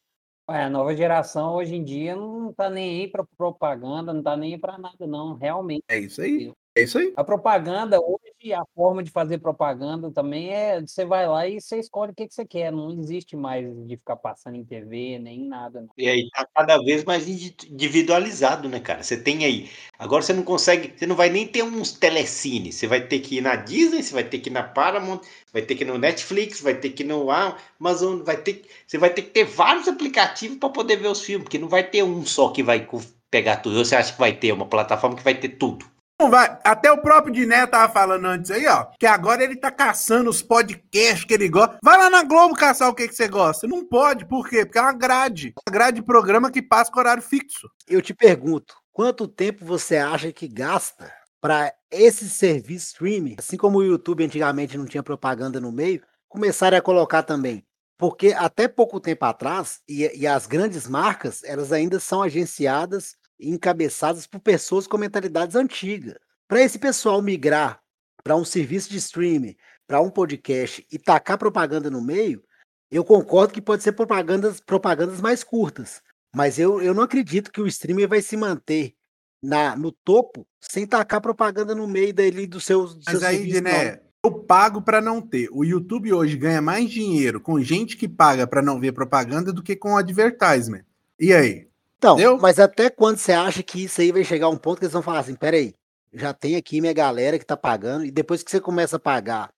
Ué, a nova geração hoje em dia não tá nem aí pra propaganda, não tá nem aí pra nada, não. Realmente. É isso aí. É isso aí. A propaganda, hoje, a forma de fazer propaganda também é. Você vai lá e você escolhe o que, que você quer. Não existe mais de ficar passando em TV, nem nada. Não. E aí tá cada vez mais indi- individualizado, né, cara? Você tem aí. Agora você não consegue. Você não vai nem ter uns telecine. Você vai ter que ir na Disney, você vai ter que ir na Paramount, vai ter que ir no Netflix, vai ter que ir no Amazon, vai ter. que- Você vai ter que ter vários aplicativos para poder ver os filmes, porque não vai ter um só que vai pegar tudo. Você acha que vai ter uma plataforma que vai ter tudo? Não vai. Até o próprio Diné tava falando antes aí, ó, que agora ele tá caçando os podcasts que ele gosta. Vai lá na Globo caçar o que, que você gosta. Não pode, por quê? Porque é uma grade. Uma grade de programa que passa com horário fixo. Eu te pergunto, quanto tempo você acha que gasta para esse serviço streaming, assim como o YouTube antigamente não tinha propaganda no meio, começarem a colocar também? Porque até pouco tempo atrás, e, e as grandes marcas, elas ainda são agenciadas encabeçadas por pessoas com mentalidades antigas. Para esse pessoal migrar para um serviço de streaming, para um podcast e tacar propaganda no meio, eu concordo que pode ser propagandas, propagandas mais curtas. Mas eu, eu não acredito que o streamer vai se manter na, no topo sem tacar propaganda no meio dele do seu, do seu Mas aí, serviço, não. Diné, eu pago pra não ter. O YouTube hoje ganha mais dinheiro com gente que paga pra não ver propaganda do que com advertisement. E aí? Então, Entendeu? mas até quando você acha que isso aí vai chegar a um ponto que eles vão falar assim, peraí, já tem aqui minha galera que tá pagando, e depois que você começa a pagar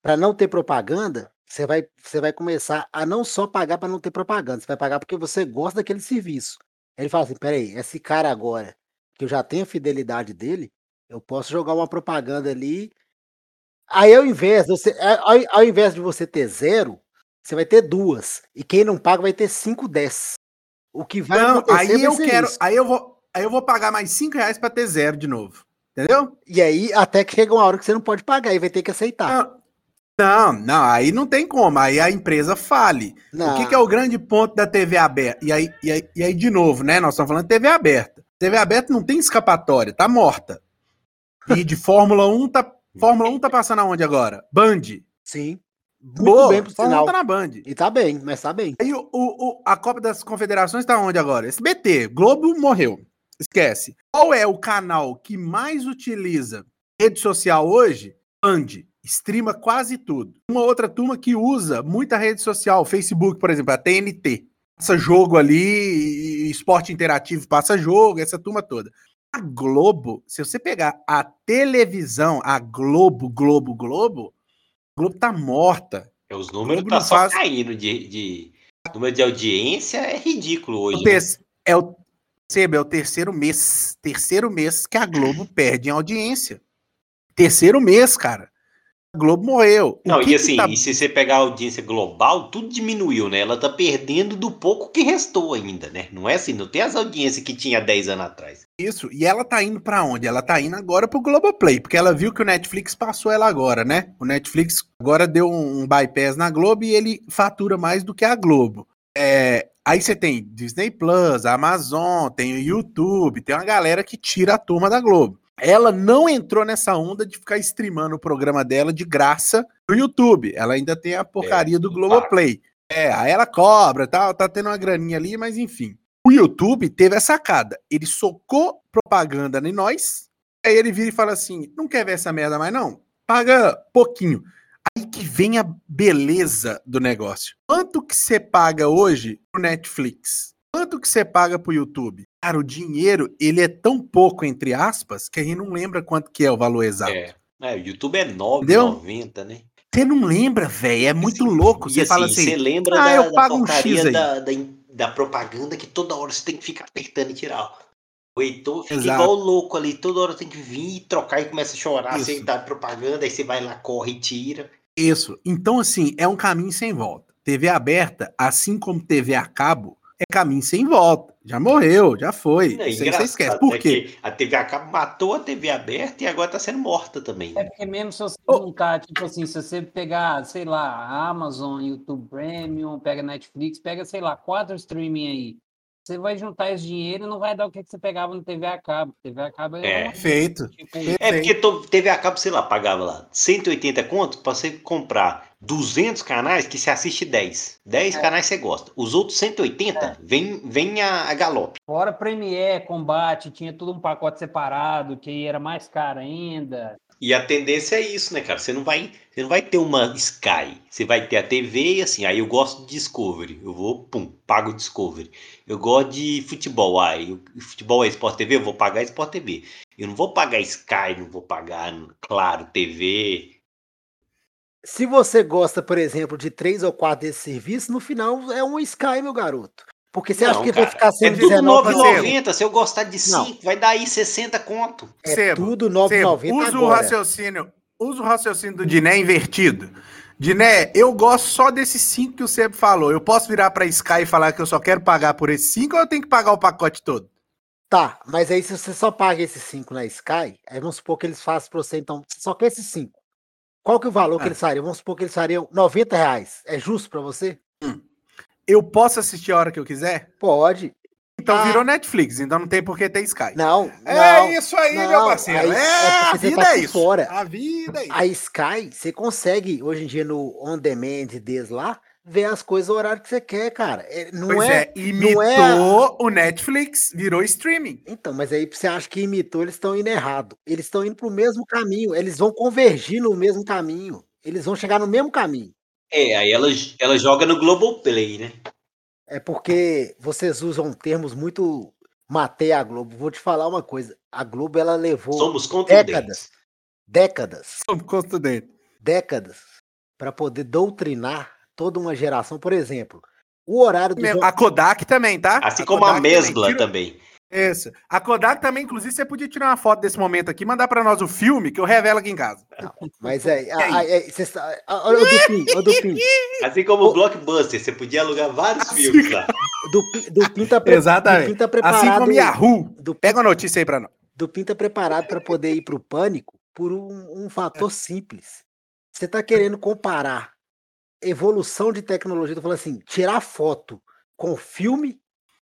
para não ter propaganda, você vai, você vai começar a não só pagar para não ter propaganda, você vai pagar porque você gosta daquele serviço. Ele fala assim, peraí, esse cara agora, que eu já tenho a fidelidade dele, eu posso jogar uma propaganda ali. Aí ao invés, de você, ao, ao invés de você ter zero, você vai ter duas. E quem não paga vai ter cinco, dez. O que vai Não, acontecer aí eu quero. isso. Aí eu vou. Aí eu vou pagar mais 5 reais pra ter zero de novo. Entendeu? E aí, até que chega uma hora que você não pode pagar e vai ter que aceitar. Não, não, não, aí não tem como. Aí a empresa fale. Não. O que, que é o grande ponto da TV aberta? E aí, e, aí, e aí, de novo, né? Nós estamos falando de TV aberta. TV aberta não tem escapatória, tá morta. E de Fórmula 1 tá. Fórmula 1 tá passando aonde agora? Band. Sim. Muito Boa, bem, não sinal. tá na Band. E tá bem, mas tá bem. Aí o, o- a Copa das Confederações tá onde agora? SBT. Globo morreu. Esquece. Qual é o canal que mais utiliza rede social hoje? Band. Streama quase tudo. Uma outra turma que usa muita rede social, Facebook, por exemplo, a TNT. Passa jogo ali, esporte interativo passa jogo, essa turma toda. A Globo, se você pegar a televisão, a Globo, Globo, Globo, Globo tá morta. É, Os números tá só faz- caindo de, de. Número de audiência é ridículo hoje. O né? É o, Seba, é o terceiro mês. Terceiro mês que a Globo perde em audiência. Terceiro mês, cara. A Globo morreu. O Não, e assim, tá- e se você pegar a audiência global, tudo diminuiu, né? Ela tá perdendo do pouco que restou ainda, né? Não é assim, não tem as audiências que tinha 10 anos atrás. Isso. E ela tá indo pra onde? Ela tá indo agora pro Globoplay, porque ela viu que o Netflix passou ela agora, né? O Netflix agora deu um, um bypass na Globo e ele fatura mais do que a Globo. É, aí você tem Disney Plus, Amazon, tem o YouTube, tem uma galera que tira a turma da Globo. Ela não entrou nessa onda de ficar streamando o programa dela de graça no YouTube. Ela ainda tem a porcaria do tudo Globoplay. É, aí ela cobra, tá, tá tendo uma graninha ali, mas enfim. O YouTube teve a sacada. Ele socou propaganda em nós. Aí ele vira e fala assim: não quer ver essa merda mais, não? Paga pouquinho. Aí que vem a beleza do negócio. Quanto que você paga hoje pro Netflix? Quanto que você paga pro YouTube? Cara, o dinheiro, ele é tão pouco, entre aspas, que a gente não lembra quanto que é o valor exato. É. É, o YouTube é 9,90, Entendeu? né? Você não lembra, velho? É muito louco. E Você fala assim, Você lembra ah, da, eu da pago um X aí. da, da, da propaganda que toda hora você tem que ficar apertando e tirar. O Heitor fica Exato. igual louco ali, toda hora tem que vir e trocar e começa a chorar, Isso. sem dar propaganda, aí você vai lá, corre e tira. Isso. Então, assim, é um caminho sem volta. TV aberta, assim como TV a cabo, é caminho sem volta. Já morreu, já foi. Não, é Isso aí você esquece. Por né, quê? que A TV a cabo matou a TV aberta e agora tá sendo morta também. É né? porque mesmo se você Ô. juntar, tipo assim, se você pegar, sei lá, Amazon, YouTube Premium, pega Netflix, pega, sei lá, quatro streaming aí. Você vai juntar esse dinheiro e não vai dar o que que você pegava no TV a cabo. TV a cabo é, É. Perfeito. tipo, É porque to- TV a cabo, sei lá, pagava lá 180 conto pra você comprar 200 canais que você assiste 10. 10 É. canais você gosta. Os outros 180 vem, vem a, a galope. Fora Premiere, Combate, tinha tudo um pacote separado, que aí era mais caro ainda. E a tendência é isso, né, cara? Você não vai, você não vai ter uma Sky. Você vai ter a TV e assim, aí eu gosto de Discovery. Eu vou, pum, pago o Discovery. Eu gosto de futebol. Aí, o futebol é Sport TV, eu vou pagar Sport TV. Eu não vou pagar Sky, não vou pagar, claro, TV. Se você gosta, por exemplo, de três ou quatro desses serviços, no final é um Sky, meu garoto. Porque você acha Não, que vai cara, ficar É sendo tudo 19 9,90. Se eu gostar de Não. 5, vai dar aí 60 conto. É Sebo, tudo Sebo, 9,90 usa o raciocínio. Usa o raciocínio do Diné invertido. Diné, eu gosto só desses cinco que o Sebo falou. Eu posso virar pra Sky e falar que eu só quero pagar por esses cinco ou eu tenho que pagar o pacote todo? Tá, mas aí se você só paga esses 5 na Sky, aí vamos supor que eles façam pra você, então, só quer esses 5. Qual que é o valor que Ah. eles fariam? Vamos supor que eles fariam 90 reais. É justo pra você? Eu posso assistir a hora que eu quiser? Pode. Então Ah. virou Netflix, então não tem por que ter Sky. Não, É não. isso aí, não, meu parceiro. aí- é, é a vida tá é isso. fora. A vida é isso. A Sky, você consegue, hoje em dia, no on demand deles lá, ver as coisas no horário que você quer, cara. É, não pois é, é, imitou não é- o Netflix, virou streaming. Então, mas aí você acha que imitou, eles estão indo errado. Eles estão indo pro mesmo caminho. Eles vão convergir no mesmo caminho. Eles vão chegar no mesmo caminho. É, aí ela, ela joga no Globoplay, né? É porque vocês usam termos muito matei a Globo. Vou te falar uma coisa. A Globo ela levou Somos contundentes. décadas, décadas, Custo dele. décadas para poder doutrinar toda uma geração. Por exemplo, o horário do A Kodak também, tá? Assim como a Kodak Mesbla Tira- também. Isso. A Kodak também, inclusive, você podia tirar uma foto desse momento aqui, mandar pra nós o filme que eu revelo aqui em casa. Mas é, aí? a- a- é, cês tá- a- Olha o Dupin, olha o Dupin. Assim como o Blockbuster, você podia alugar vários filmes lá. Dupin, Dupin tá, pre- Exatamente. Dupin tá preparado. Assim como Yahoo. Dupin, Pega a notícia aí pra nós. Dupin tá preparado para poder ir pro pânico por um, um fator simples. Você tá querendo comparar evolução de tecnologia, tô falando assim, tirar foto com filme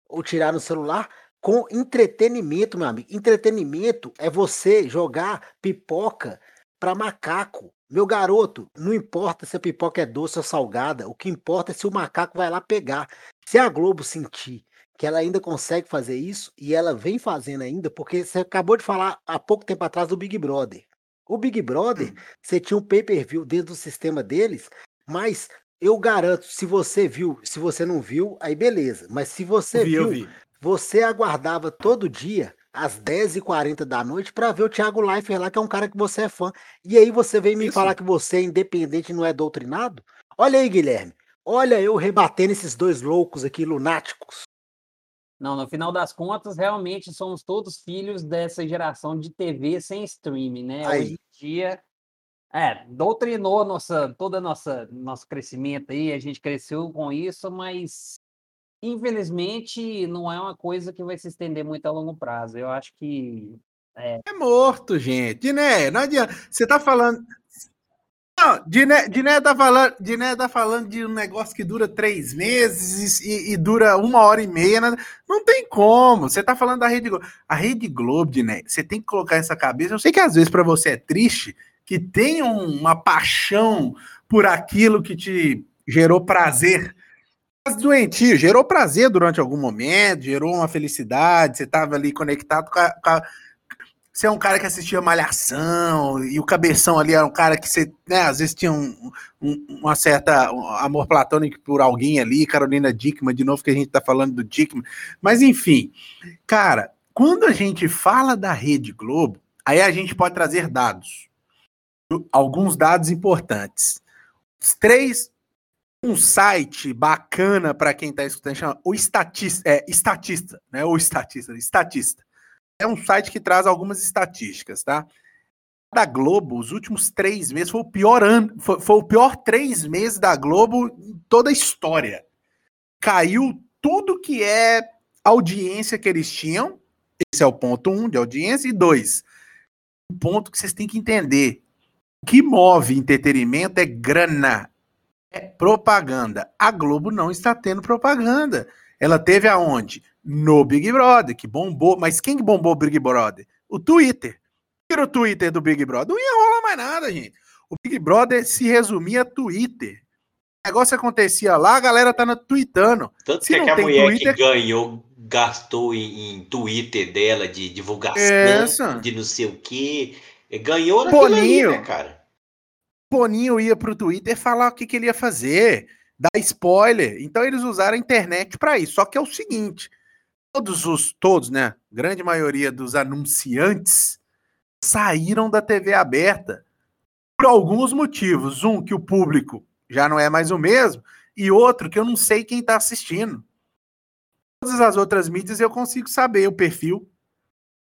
ou tirar no celular com entretenimento, meu amigo. Entretenimento é você jogar pipoca para macaco. Meu garoto, não importa se a pipoca é doce ou salgada, o que importa é se o macaco vai lá pegar. Se a Globo sentir que ela ainda consegue fazer isso, e ela vem fazendo ainda, porque você acabou de falar há pouco tempo atrás do Big Brother. O Big Brother, Hum. você tinha um pay-per-view dentro do sistema deles, mas eu garanto, se você viu, se você não viu, aí beleza. Mas se você vi, eu viu, vi. Você aguardava todo dia, às 10h40 da noite, para ver o Thiago Leifert lá, que é um cara que você é fã. E aí você vem me Isso. falar que você é independente e não é doutrinado? Olha aí, Guilherme. Olha eu rebatendo esses dois loucos aqui, lunáticos. Não, no final das contas, realmente somos todos filhos dessa geração de TV sem streaming, né? Aí. Hoje em dia, é, doutrinou nossa, todo nossa nosso crescimento aí, a gente cresceu com isso, mas infelizmente não é uma coisa que vai se estender muito a longo prazo. Eu acho que É morto, gente. Diné, não adianta. Você tá falando. Não, Diné, Diné, tá falando, Diné tá falando de um negócio que dura três meses e, e dura uma hora e meia. né? Não tem como. Você tá falando da Rede Globo. A Rede Globo, Diné, você tem que colocar essa cabeça. Eu sei que às vezes para você é triste que tem um- uma paixão por aquilo que te gerou prazer. Doentio, gerou prazer durante algum momento, gerou uma felicidade, você estava ali conectado com a, com a- Você é um cara que assistia Malhação, e o Cabeção ali era um cara que você, né, às vezes tinha um, um- uma certa amor platônico por alguém ali, Carolina Dickman, de novo que a gente tá falando do Dickman. Mas enfim, cara, quando a gente fala da Rede Globo, aí a gente pode trazer dados. Alguns dados importantes. Os três um site bacana para quem está escutando, chama o Estatista, é, Estatista, né? O Estatista, Estatista. É um site que traz algumas estatísticas, tá? Da Globo, os últimos três meses foi o pior ano, foi, foi o pior três meses da Globo em toda a história. Caiu tudo que é audiência que eles tinham. Esse é o ponto um de audiência. E dois, um ponto que vocês têm que entender. O que move entretenimento é grana é propaganda. A Globo não está tendo propaganda. Ela teve aonde? No Big Brother, que bombou. Mas quem que bombou o Big Brother? O Twitter. Tira o Twitter do Big Brother. Não ia rolar mais nada, gente. O Big Brother se resumia a Twitter. O negócio acontecia lá, a galera tá no tweetando. Tanto Se que não aquela tem mulher Twitter- que ganhou, gastou em, em Twitter dela de divulgação, Essa. de não sei o quê. Ganhou naquilo Boninho. né, cara? Boninho ia pro Twitter falar o que, que ele ia fazer, dar spoiler. Então eles usaram a internet para isso. Só que é o seguinte: todos os, todos, né? Grande maioria dos anunciantes saíram da TV aberta por alguns motivos. Um, que o público já não é mais o mesmo, e outro, que eu não sei quem está assistindo. Todas as outras mídias eu consigo saber o perfil,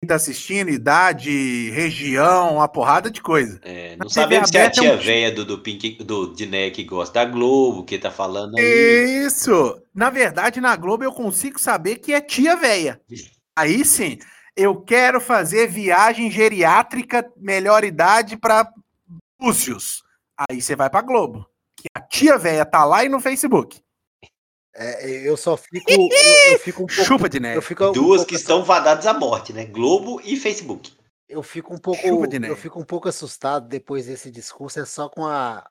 está assistindo, idade, região, uma porrada de coisa. É, não sabemos se é a aberta é tia um- velha do, do, Pink, do Diné que gosta da Globo, que tá falando aí. Isso! Na verdade, na Globo eu consigo saber que é tia véia. Aí sim, eu quero fazer viagem geriátrica, melhor idade para Lúcius. Aí você vai pra Globo. Que a tia véia tá lá e no Facebook. É, eu só fico. Eu, eu fico um pouco. Chupa de neve. Eu fico um Duas pouco que estão vadadas à morte, né? Globo e Facebook. Eu fico um pouco, eu fico um pouco assustado depois desse discurso, é só com a,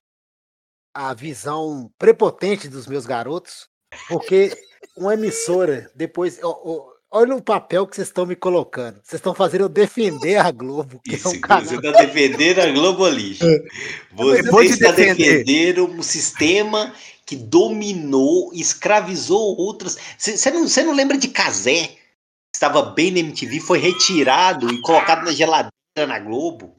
a visão prepotente dos meus garotos, porque uma emissora, depois, ó, ó, olha o papel que vocês estão me colocando. Vocês estão fazendo eu defender a Globo, que Isso, é um canal. você está defendendo a Globo lixo. Você está defender. defendendo um sistema que dominou, escravizou outras. Você não, cê não lembra de Casé? que Estava bem na MTV, foi retirado e colocado na geladeira na Globo.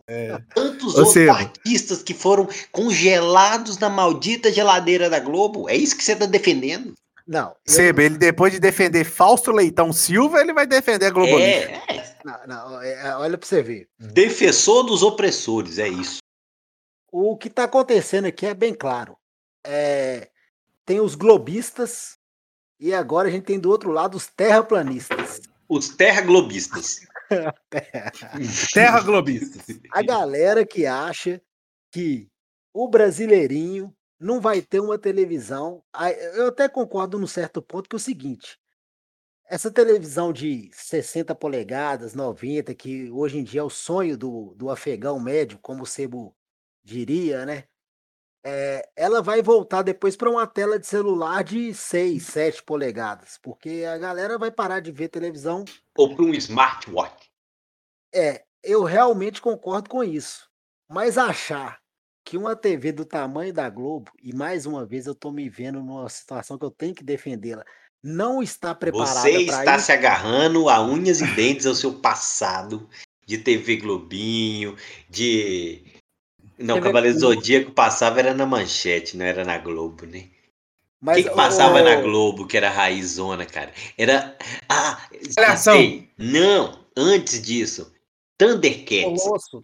Tantos Ô, outros Seba. artistas que foram congelados na maldita geladeira da Globo. É isso que você está defendendo? Não, eu- Seba, ele depois de defender Fausto Leitão Silva, ele vai defender a Globo Lixo. É, é. não, não, é, olha para você ver. Defensor dos opressores, é isso. O que está acontecendo aqui é bem claro. É, tem os globistas e agora a gente tem do outro lado os terraplanistas. Os terraglobistas. Terra Globista. A galera que acha que o brasileirinho não vai ter uma televisão. Eu até concordo num certo ponto que é o seguinte: essa televisão de 60 polegadas, 90, que hoje em dia é o sonho do, do afegão médio, como o Sebo diria, né? É, ela vai voltar depois para uma tela de celular de 6, 7 polegadas, porque a galera vai parar de ver televisão. Ou para um smartwatch. É, eu realmente concordo com isso. Mas achar que uma TV do tamanho da Globo, e mais uma vez eu tô me vendo numa situação que eu tenho que defendê-la, não está preparada Você para está isso. se agarrando a unhas e dentes ao seu passado de TV Globinho, de. Não, TV Cavaleiro. Zodíaco passava era na manchete, não era na Globo, né? O Mas, que, que passava ô, na Globo que era raizona, cara? Era. Ah, sei. Não, antes disso. Thundercats. Colosso.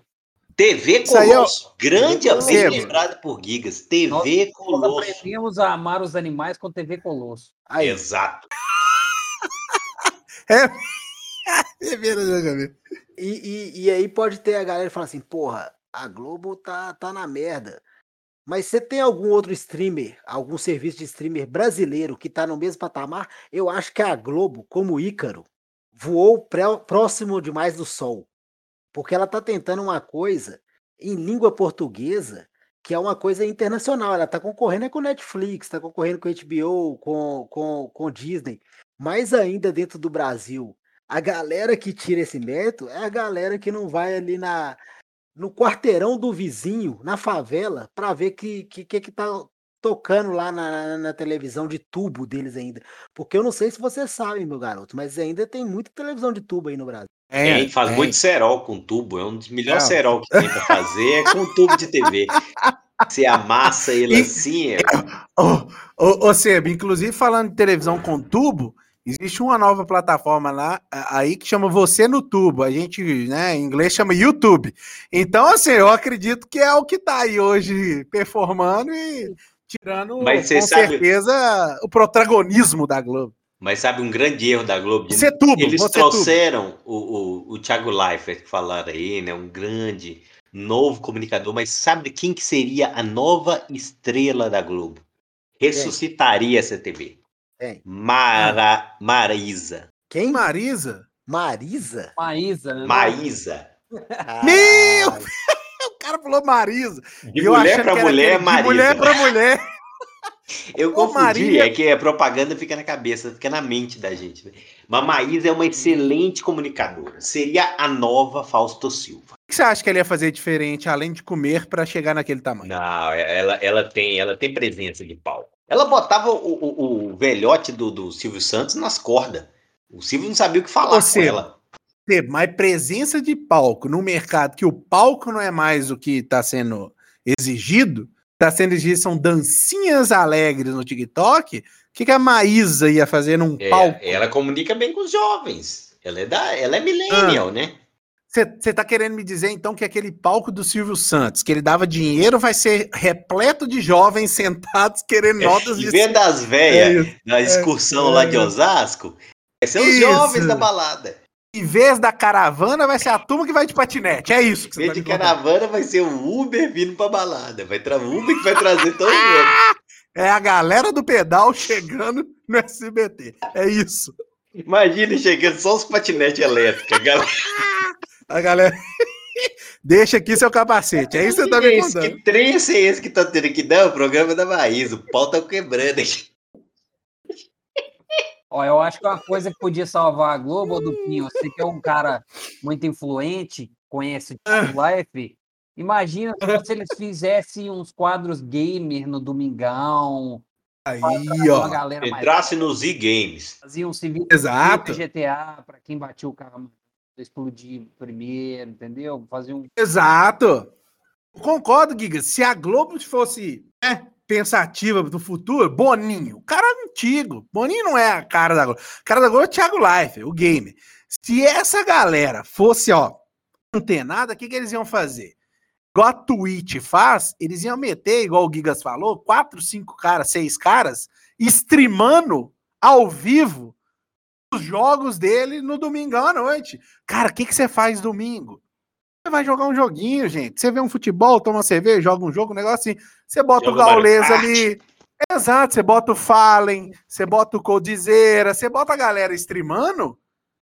TV é o- Colosso. Grande, bem lembrado por Gigas. TV Nós Colosso. aprendemos a amar os animais com TV Colosso. aí, Exato. É verdade, Gabi. E, e, e aí pode ter a galera falando assim, porra, a Globo tá, tá na merda. Mas você tem algum outro streamer, algum serviço de streamer brasileiro que tá no mesmo patamar? Eu acho que a Globo, como Ícaro, voou pré- próximo demais do sol. Porque ela tá tentando uma coisa em língua portuguesa que é uma coisa internacional. Ela tá concorrendo é com Netflix, tá concorrendo com HBO, com, com, com Disney. Mais ainda dentro do Brasil, a galera que tira esse mérito é a galera que não vai ali na no quarteirão do vizinho, na favela, para ver que que, que que tá tocando lá na, na- na televisão de tubo deles ainda. Porque eu não sei se você sabe, meu garoto, mas ainda tem muita televisão de tubo aí no Brasil. Tem, faz tem. muito cerol com tubo. É um dos melhores cerol que tem pra fazer é com tubo de TV. Você amassa ele E- assim, é- Ô, ô, ô Seba, inclusive falando de televisão com tubo, existe uma nova plataforma lá aí que chama Você no Tubo. A gente, né, em inglês chama YouTube. Então, assim, eu acredito que é o que tá aí hoje performando e tirando Mas com sabe- certeza o protagonismo da Globo. mas sabe um grande erro da Globo? de- Você tubo, Eles você tubo. trouxeram o, o, o Thiago Leifert que falaram aí, né? Um grande novo comunicador, mas sabe quem que seria a nova estrela da Globo? Ressuscitaria essa TV. Tem. Mara, Marisa. Quem? Marisa? Marisa? Maísa, né? Maísa. Meu! Caralho. O cara falou Marisa. De eu mulher pra mulher, aquele de Marisa. mulher pra mulher. Eu Ô, confundi, Maria- é que a propaganda fica na cabeça, fica na mente da gente. né? Mas Maísa é uma excelente comunicadora. Seria a nova Fausto Silva. O que você acha que ele ia fazer diferente, além de comer, pra chegar naquele tamanho? Não, é, ela, ela, tem, ela tem presença de palco. Ela botava o, o, o velhote do, do Silvio Santos nas cordas. O Silvio não sabia o que falar Ô, com Seba, ela. ter mais presença de palco no mercado, que o palco não é mais o que está sendo exigido, está sendo exigido são dancinhas alegres no TikTok. O que, que a Maísa ia fazer num É, palco? ela comunica bem com os jovens. Ela é, da, ela é millennial, Ah. né? Você tá querendo me dizer então que aquele palco do Silvio Santos, que ele dava dinheiro, vai ser repleto de jovens sentados querendo notas Em de vez das É velhas isso. na excursão é lá de isso. Osasco, vai ser os jovens da balada. Em vez da caravana, vai ser a turma que vai de patinete. É isso que Em você vez tá de contando. caravana, vai ser o Uber vindo pra balada. Vai tra... o Uber que vai trazer todo mundo. É a galera do pedal chegando no SBT. É isso. Imagina chegando só os patinetes elétricos. galera- A galera. Deixa aqui seu capacete. É isso que você tá me contando. Que trem é esse que tá tendo que dar? O programa da Maísa. O pau tá quebrando aqui. Ó, eu acho que uma coisa que podia salvar a Globo, ô Dupinho, você que é um cara muito influente, conhece o Thiago Life, imagina se eles fizessem uns quadros gamer no Domingão, Aí, ó. galera mais Entrasse nos Z-Games. faziam um civil Exato. GTA para quem batia o carro explodir primeiro, entendeu? Fazia um Exato. Concordo, Giga. Se a Globo fosse né, pensativa do futuro, Boninho, o cara é antigo. Boninho não é a cara da Globo. O cara da Globo é o Thiago Life, o game. Se essa galera fosse, ó, antenada, o que, que eles iam fazer? Igual a Twitch faz, eles iam meter, igual o Gigas falou, quatro, cinco caras, seis caras, streamando ao vivo os jogos dele no domingão à noite. Cara, o que, que você faz domingo? Você vai jogar um joguinho, gente. Você vê um futebol, toma uma cerveja, joga um jogo, um negócio assim. Você bota Joga o Gaules Mario ali. Exato, você bota o Fallen, você bota o Codizeira, você bota a galera streamando,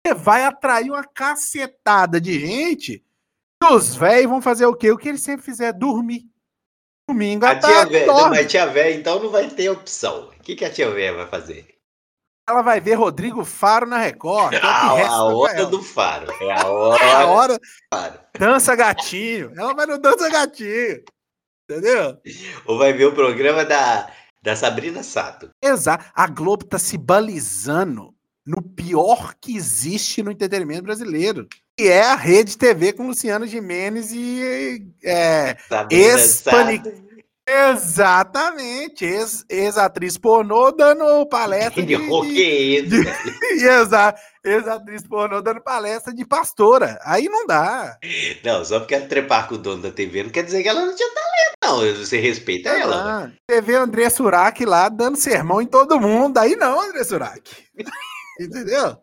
você vai atrair uma cacetada de gente. E os velhos vão fazer o quê? O que eles sempre fizeram, dormir. Domingo A à tia tarde, véia, não, dorme. mas tia véia, então não vai ter opção. O que, que a tia véia vai fazer? Ela vai ver Rodrigo Faro na Record. é o que A, hora do faro. É a É a hora. hora. Faro. Dança gatinho. Ela vai no Dança Gatinho. Entendeu? Ou vai ver o programa da, da Sabrina Sato. Exato. A Globo tá se balizando no pior que existe no entretenimento brasileiro. Que é a Rede TV com Luciano Gimenez e. É, Sabrina Sato. Exatamente. ex- Ex-atriz pornô dando palestra de. Que é Ex-atriz pornô dando palestra de pastora. Aí não dá. Não, só porque ela trepar com o dono da TV não quer dizer que ela não tinha talento, não. Você respeita ela. Ah, TV André Surak lá dando sermão em todo mundo. Aí não, André Surak. Entendeu?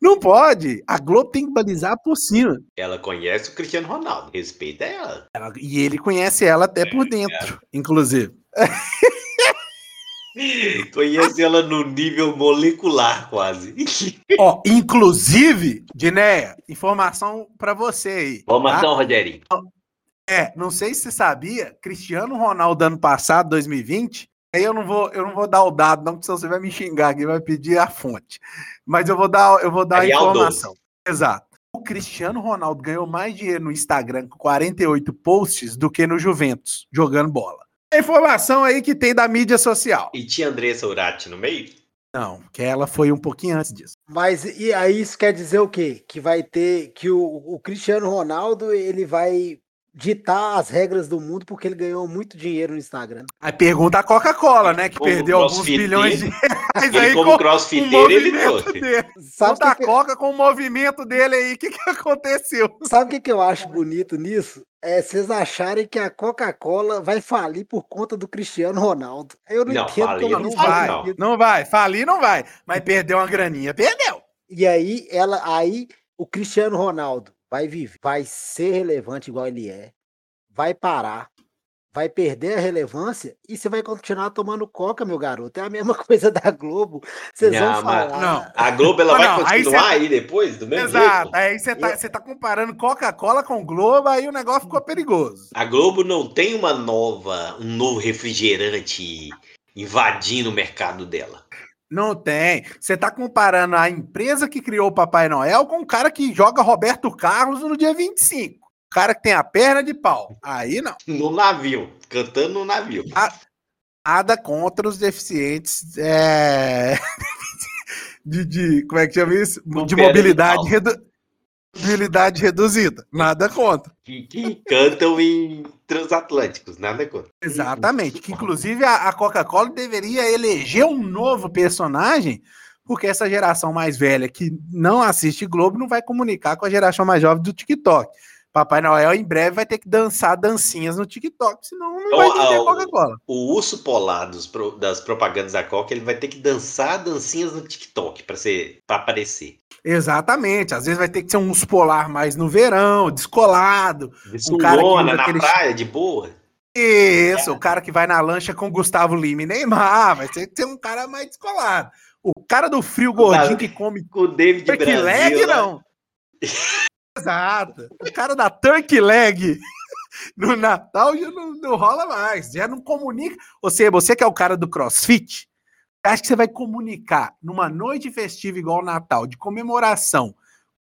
Não pode. A Globo tem que balizar por cima. Ela conhece o Cristiano Ronaldo. Respeita ela. Ela- e ele conhece ela até por dentro, inclusive. Conhece ela no nível molecular, quase. Ó, inclusive, Dinéia, informação pra você aí. Vamos tá? Rogerinho. É, não sei se você sabia, Cristiano Ronaldo ano passado, 2020, aí eu não vou, eu não vou dar o dado, não, porque senão você vai me xingar aqui, vai pedir a fonte. Mas eu vou dar, eu vou dar a Real informação. Exato. O Cristiano Ronaldo ganhou mais dinheiro no Instagram com 48 posts do que no Juventus, jogando bola. É informação aí que tem da mídia social. E tinha Andressa Urati no meio? Não, que ela foi um pouquinho antes disso. Mas e aí isso quer dizer o quê? Que vai ter que o, o Cristiano Ronaldo ele vai ditar as regras do mundo porque ele ganhou muito dinheiro no Instagram. Aí pergunta a Coca-Cola, né? Que Como perdeu alguns bilhões de reais Ele, aí como com crossfiteiro, ele movimento trouxe. dele. Sabe Conta a o que, que- Coca com o movimento dele aí. O que, que aconteceu? sabe o que, que eu acho bonito nisso? É vocês acharem que a Coca-Cola vai falir por conta do Cristiano Ronaldo. Eu não, Não, entendo falir como não Não isso faz, vai, não. não vai. Falir não vai. Mas perdeu uma graninha. Perdeu. E aí, ela, aí o Cristiano Ronaldo vai viver, vai ser relevante igual ele é, vai parar, vai perder a relevância e você vai continuar tomando coca, meu garoto. É a mesma coisa da Globo. Vocês Não, vão mas- falar. Não. A Globo ela Não, vai não, aí continuar cê- aí depois, do mesmo Exato. jeito? Aí você tá, você tá comparando Coca-Cola com Globo, aí o negócio ficou perigoso. A Globo não tem uma nova, um novo refrigerante invadindo o mercado dela. Não tem. Você tá comparando a empresa que criou o Papai Noel com o cara que joga Roberto Carlos no dia 25. O cara que tem a perna de pau. Aí não. No navio, cantando no navio. Nada contra os deficientes é, de, de- Como é que chama isso? Com De mobilidade, pau. redu- mobilidade reduzida. Nada contra. Que, que cantam em transatlânticos, nada contra. Exatamente. Que inclusive a, a Coca-Cola deveria eleger um novo personagem, porque essa geração mais velha que não assiste Globo não vai comunicar com a geração mais jovem do TikTok. Papai Noel em breve vai ter que dançar dancinhas no TikTok, senão não vai ó, Coca-Cola. O urso polar dos das propagandas da Coca, ele vai ter que dançar dancinhas no TikTok pra ser para aparecer. Exatamente. Às vezes vai ter que ser um urso polar mais no verão, descolado. De Um cara que na aquele- praia, de boa. Isso, o cara que vai na lancha com Gustavo Lima e Neymar, vai ter que ser um cara mais descolado. O cara do frio gordinho que come Com o David Brasil. leg, não. Exato. O cara da turkey leg no Natal já não, não rola mais. Já não comunica. Você, você que é o cara do crossfit, acha que você vai comunicar numa noite festiva igual o Natal, de comemoração,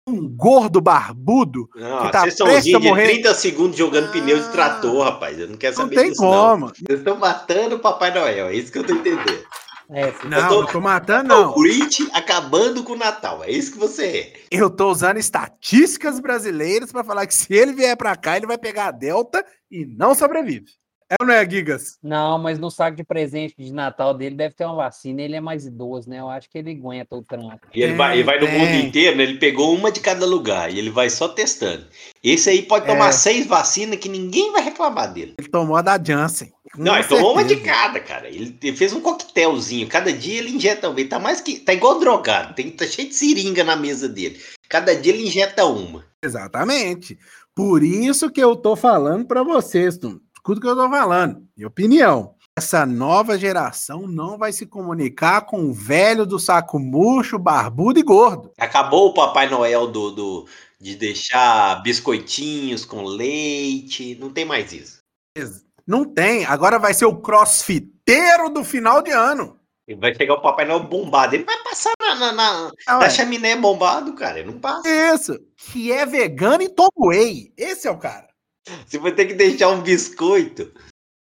um gordo barbudo? Não, que tá prestes a de morrer. 30 segundos jogando Ah. pneu de trator, rapaz. Eu não quero Não saber tem disso, não. como. Vocês estão matando o Papai Noel, é isso que eu tô entendendo. É, Não, tô- não tô matando, Não. Grinch acabando com o Natal, é isso que você é. Eu tô usando estatísticas brasileiras pra falar que se ele vier pra cá, ele vai pegar a Delta e não sobrevive. É ou não é, Gigas? Não, mas no saco de presente de Natal dele deve ter uma vacina. Ele é mais idoso, né? Eu acho que ele aguenta o tranco. E ele Tem, vai, ele vai no tem. mundo inteiro, né? ele pegou uma de cada lugar e ele vai só testando. Esse aí pode tomar É. seis vacinas que ninguém vai reclamar dele. Ele tomou a da Janssen. Não, ele tomou uma de cada, cara. Ele, fez um coquetelzinho. Cada dia ele injeta uma. Ele tá mais que. Tá igual drogado. Tem, tá cheio de seringa na mesa dele. Cada dia ele injeta uma. Exatamente. Por isso que eu tô falando pra vocês, Tum. Escuta o que eu tô falando. Minha opinião. Essa nova geração não vai se comunicar com o velho do saco murcho, barbudo e gordo. Acabou o Papai Noel do, do de deixar biscoitinhos com leite. Não tem mais isso. Ex- Não tem. Agora vai ser o crossfiteiro do final de ano. E vai chegar o Papai Noel bombado. Ele vai passar na, na, na, Ah, na chaminé bombado, cara. Ele não passa. Isso. Que é vegano e toma whey. Esse é o cara. Você vai ter que deixar um biscoito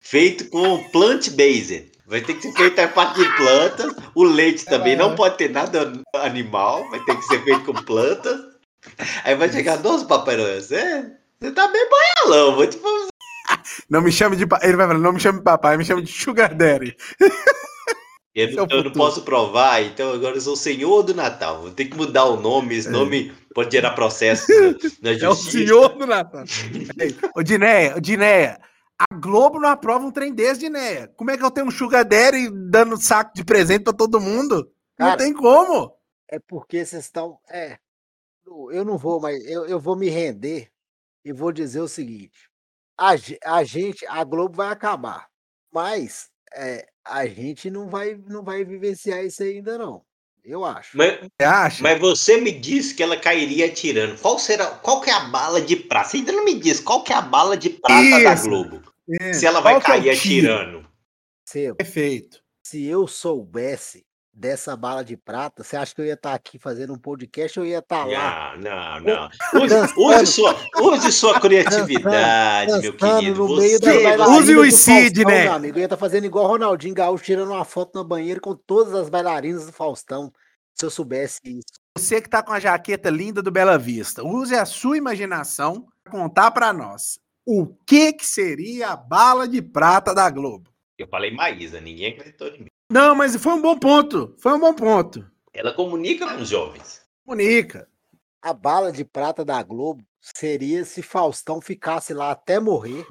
feito com plant-based. Vai ter que ser feito a parte de plantas. O leite também não pode ter nada animal. Vai ter que ser feito com plantas. Aí vai chegar, nossa, Papai Noel, você, você tá bem boialão. Vou te. Não me chame de. Ele vai falar, não me chame de papai, me chame de Sugar Daddy. Eu, é eu não posso provar, então agora eu sou o Senhor do Natal. Vou ter que mudar o nome. Esse nome pode gerar processo na, na É o justiça. senhor do Natal. Ei, Ô, Dinéia, ô, Dinéia, a Globo não aprova um trem desse, Dinéia. Como é que eu tenho um Sugar Daddy dando saco de presente pra todo mundo? não Cara, tem como. É porque vocês estão. É. Eu não vou, mas eu, eu vou me render e vou dizer o seguinte: a, a gente, a Globo vai acabar, mas é, a gente não vai, não vai vivenciar isso ainda, não. Eu acho. Mas, Você acha? mas você me disse que ela cairia atirando. Qual será? Qual que é a bala de prata? Você ainda não me disse qual que é a bala de prata da Isso. Globo. É, Se ela qual vai que é cair tiro? atirando. Perfeito. se eu soubesse dessa bala de prata, você acha que eu ia estar aqui fazendo um podcast ou eu ia estar lá? Não, não, não. Use, use sua, use sua criatividade, meu Dançando querido. no meio das Você, bailarinas use o Icid, né? meu amigo. Eu ia estar fazendo igual o Ronaldinho Gaúcho, tirando uma foto na banheira com todas as bailarinas do Faustão. Se eu soubesse isso. Você que tá com a jaqueta linda do Bela Vista, use a sua imaginação para contar pra nós o que que seria a bala de prata da Globo. eu falei Maísa, ninguém acreditou em mim. Não, mas foi um bom ponto. Foi um bom ponto. Ela comunica com os jovens. Comunica. A bala de prata da Globo seria se Faustão ficasse lá até morrer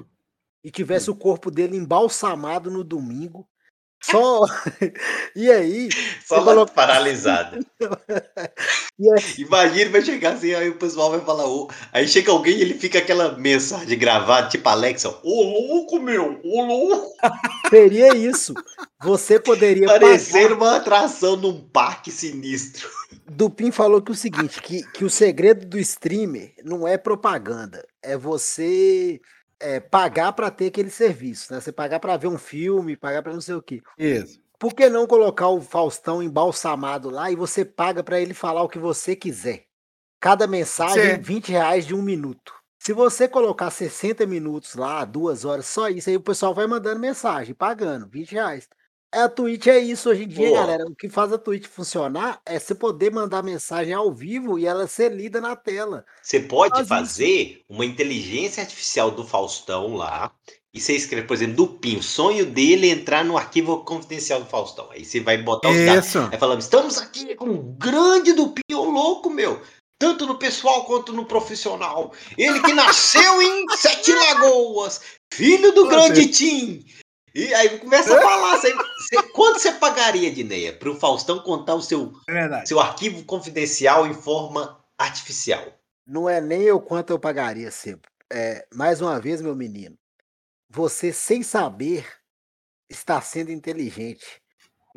e tivesse o corpo dele embalsamado no domingo. Só. e aí. Só coloca- paralisada. Aí, Imagina, vai chegar assim, aí o pessoal vai falar. "Ô", Aí chega alguém e ele fica aquela mensagem gravada, tipo Alexa, ô louco, meu, ô louco. seria isso. Você poderia. Parecendo uma atração num parque sinistro. Dupin falou que o seguinte, que, que o segredo do streamer não é propaganda, é você é, pagar para ter aquele serviço, né? Você pagar para ver um filme, pagar para não sei o quê. Isso. Por que não colocar o Faustão embalsamado lá e você paga para ele falar o que você quiser? Cada mensagem, Certo. 20 reais de um minuto. Se você colocar 60 minutos lá, duas horas, só isso, aí o pessoal vai mandando mensagem, pagando, 20 reais. É, A Twitch é isso hoje em dia, Boa. galera. O que faz a Twitch funcionar é você poder mandar mensagem ao vivo e ela ser lida na tela. Você pode Faz isso. fazer uma inteligência artificial do Faustão lá. E você escreve, por exemplo, Dupin, o sonho dele é entrar no arquivo confidencial do Faustão. Aí você vai botar os dados. Isso. Aí falamos, estamos aqui com um grande Dupin, ô louco, meu. Tanto no pessoal quanto no profissional. Ele que nasceu em Sete Lagoas, filho do grande Tim. E aí começa a falar, você, você- quanto você pagaria, Dineia, para o Faustão contar o seu, É seu arquivo confidencial em forma artificial? Não é nem eu quanto eu pagaria, Sebo. É, mais uma vez, meu menino, você sem saber está sendo inteligente.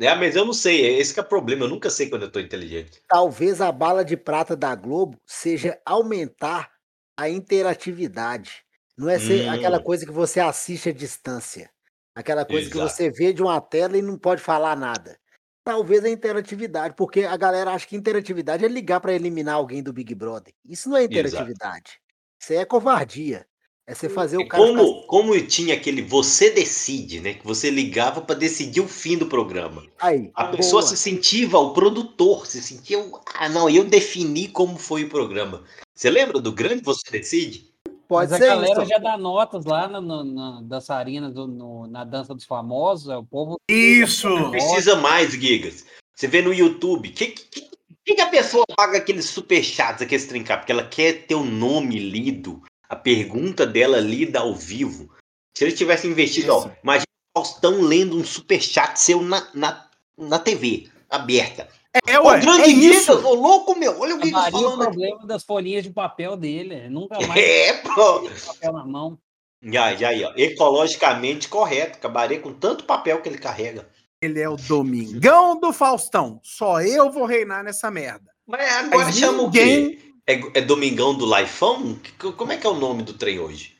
É, mas eu não sei, é esse que é o problema, eu nunca sei quando eu tô inteligente. Talvez a bala de prata da Globo seja aumentar a interatividade. Não é ser Hum. aquela coisa que você assiste à distância. Aquela coisa que Exato. você vê de uma tela e não pode falar nada. Talvez a interatividade, porque a galera acha que interatividade é ligar para eliminar alguém do Big Brother. Isso não é interatividade. Isso aí é covardia. É você fazer o cara. ficar- como, como tinha aquele você decide, né? Que você ligava para decidir o fim do programa. Aí, A pessoa boa. se sentia o produtor, se sentia. o- Ah, não, eu defini como foi o programa. Você lembra do grande Você Decide? Pode Mas ser a galera isso. já dá notas lá na, na, na dançarina, do- no- na dança dos famosos, é, o povo Isso. Não precisa mais, Gigas. Você vê no YouTube, que, que, que, a pessoa paga aqueles superchats, aqueles trincar? Porque ela quer ter o nome lido, a pergunta dela lida ao vivo. Se ele tivesse investido, ó, Isso. imagina o Faustão lendo um superchat seu na, na, na TV, aberta. É, ué, grande é isso. Gigas, ô louco, meu, olha o acabaria o falando aqui. problema das folhinhas de papel dele. é, Nunca mais É, pô. papel na mão. Já, já, já. Ecologicamente correto. Acabaria com tanto papel que ele carrega. Ele é o Domingão do Faustão. Só eu vou reinar nessa merda. Mas agora Mas chama o quê? ninguém- É, é Domingão do Laifão? Que- Como é que é o nome do trem hoje?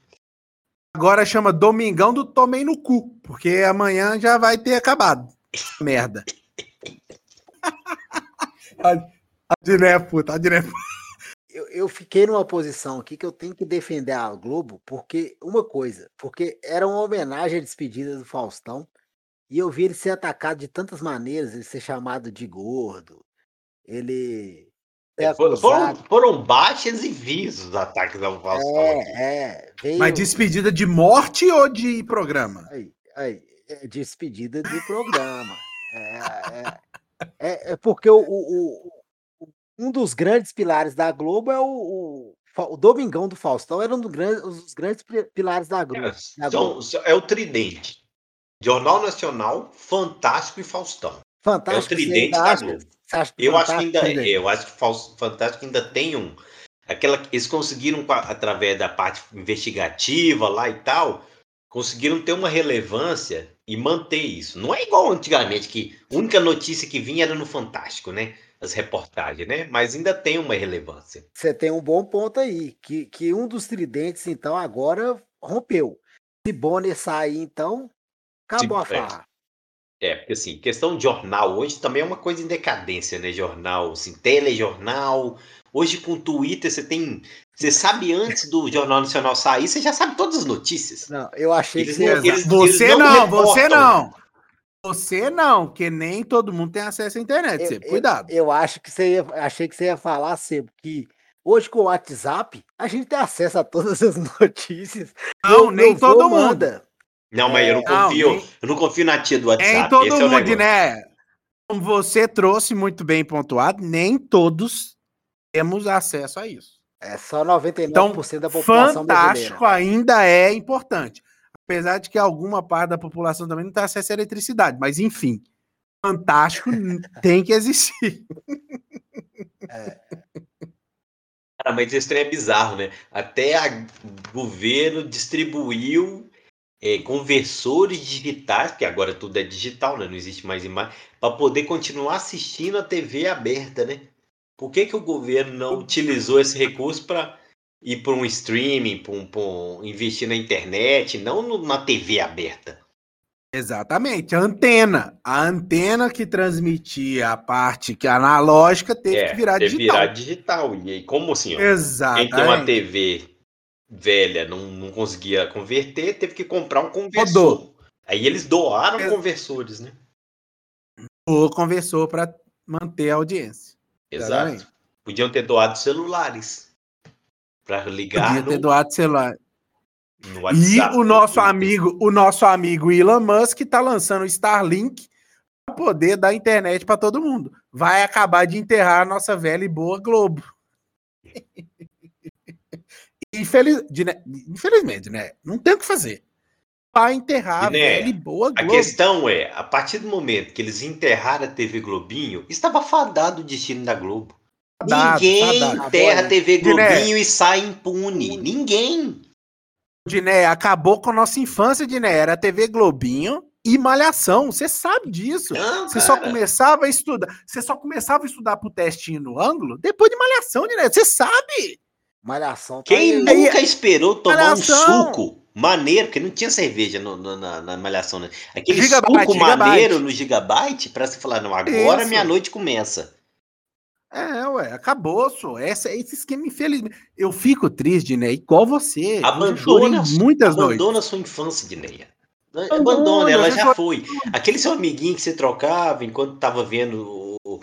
Agora chama Domingão do Tomei no Cu, porque amanhã já vai ter acabado. Merda. A Diné, puta, a Diné. Eu, eu fiquei numa posição aqui que eu tenho que defender a Globo, porque uma coisa, porque era uma homenagem à despedida do Faustão, e eu vi ele ser atacado de tantas maneiras, ele ser chamado de gordo, ele É, for- foram, foram baixas e vis os ataques ao Faustão. aqui. É, é, veio, Mas despedida de morte ou de programa? aí, aí, é despedida do programa. É, é, é, é porque o, o- o- um dos grandes pilares da Globo é o, o, Domingão do Faustão, era um dos grandes, dos grandes pi- pilares da Globo. É, são- é o tridente. Jornal Nacional, Fantástico e Faustão. É o Fantástico. tridente da Globo. Eu acho que Fantástico ainda, tem? eu acho que Fantástico ainda tem um. Aquela, eles conseguiram, através da parte investigativa lá e tal, conseguiram ter uma relevância e manter isso. Não é igual antigamente, que a única notícia que vinha era no Fantástico, né? As reportagens, né? Mas ainda tem uma relevância. Você tem um bom ponto aí, que, que um dos tridentes, então, agora rompeu. Se Bonner sair, então, acabou a é. farra. É, porque assim, questão de jornal hoje também é uma coisa em decadência, né? Jornal, assim, telejornal. Hoje com o Twitter você tem. Você sabe antes do Jornal Nacional sair, você já sabe todas as notícias. Não, eu achei Eles que você não- ia- eles- Você eles não, não você não. Você não, porque nem todo mundo tem acesso à internet. Eu- eu- cuidado. Eu acho que você ia, achei que você ia falar sempre que hoje com o WhatsApp a gente tem acesso a todas as notícias. Não, Meu- nem todo mundo. manda. Não, mas eu não Não, confio. nem- Eu não confio na tia do WhatsApp. Nem todo esse é o mundo, negócio. né? Como você trouxe muito bem pontuado, nem todos temos acesso a isso. É só 99% Então, da população fantástico brasileira. ainda é importante. Apesar de que alguma parte da população também não tem acesso à eletricidade. Mas, enfim, fantástico tem que existir. Cara, mas esse trem é bizarro, né? Até o governo distribuiu é, conversores digitais, porque agora tudo é digital, né? Não existe mais imagem, para poder continuar assistindo a TV aberta, né? Por que, que o governo não utilizou esse recurso para ir para um streaming, para um, um- investir na internet, não no- na TV aberta? Exatamente, a antena. A antena que transmitia a parte que é analógica teve é, que virar teve digital. virar digital. E aí, como assim? ó, Exatamente. Quem tem uma TV velha não, não conseguia converter, teve que comprar um conversor. Rodou. Aí eles doaram Ex- conversores, né? Ou conversou para manter a audiência. Exato. Exatamente. Podiam ter doado celulares para ligar Podia no, ter doado celular. E o no nosso amigo, o nosso amigo Elon Musk está lançando o Starlink para poder dar internet para todo mundo. Vai acabar de enterrar a nossa velha e boa Globo. Infeliz, infelizmente, né? Não tem o que fazer. Vai enterrar a E, né, velha e boa A Globo. questão é, a partir do momento que eles enterraram a TV Globinho, estava fadado o destino da Globo. Fadado, Ninguém fadado. enterra a TV Diné. Globinho e sai impune. Ninguém. Diné, acabou com a nossa infância, Diné. Era TV Globinho e Malhação. Você sabe disso. Não, Você só começava a estudar. Você só começava a estudar pro testinho no ângulo depois de Malhação, Diné. Você sabe. Malhação tá Quem aí. nunca esperou tomar Malhação. um suco maneiro, porque não tinha cerveja no- no- na, na malhação, né? Aquele Gigabyte, suco Gigabyte. maneiro no Gigabyte pra você falar, não, agora Isso. minha noite começa. É, ué, acabou, só. Essa, esse esquema, infelizmente. Eu fico triste, né? Igual você. Abandona, muitas noites. abandona a sua infância, Dineia. Abandona, Abandona, ela já já foi. Aquele seu amiguinho que você trocava enquanto tava vendo o, o,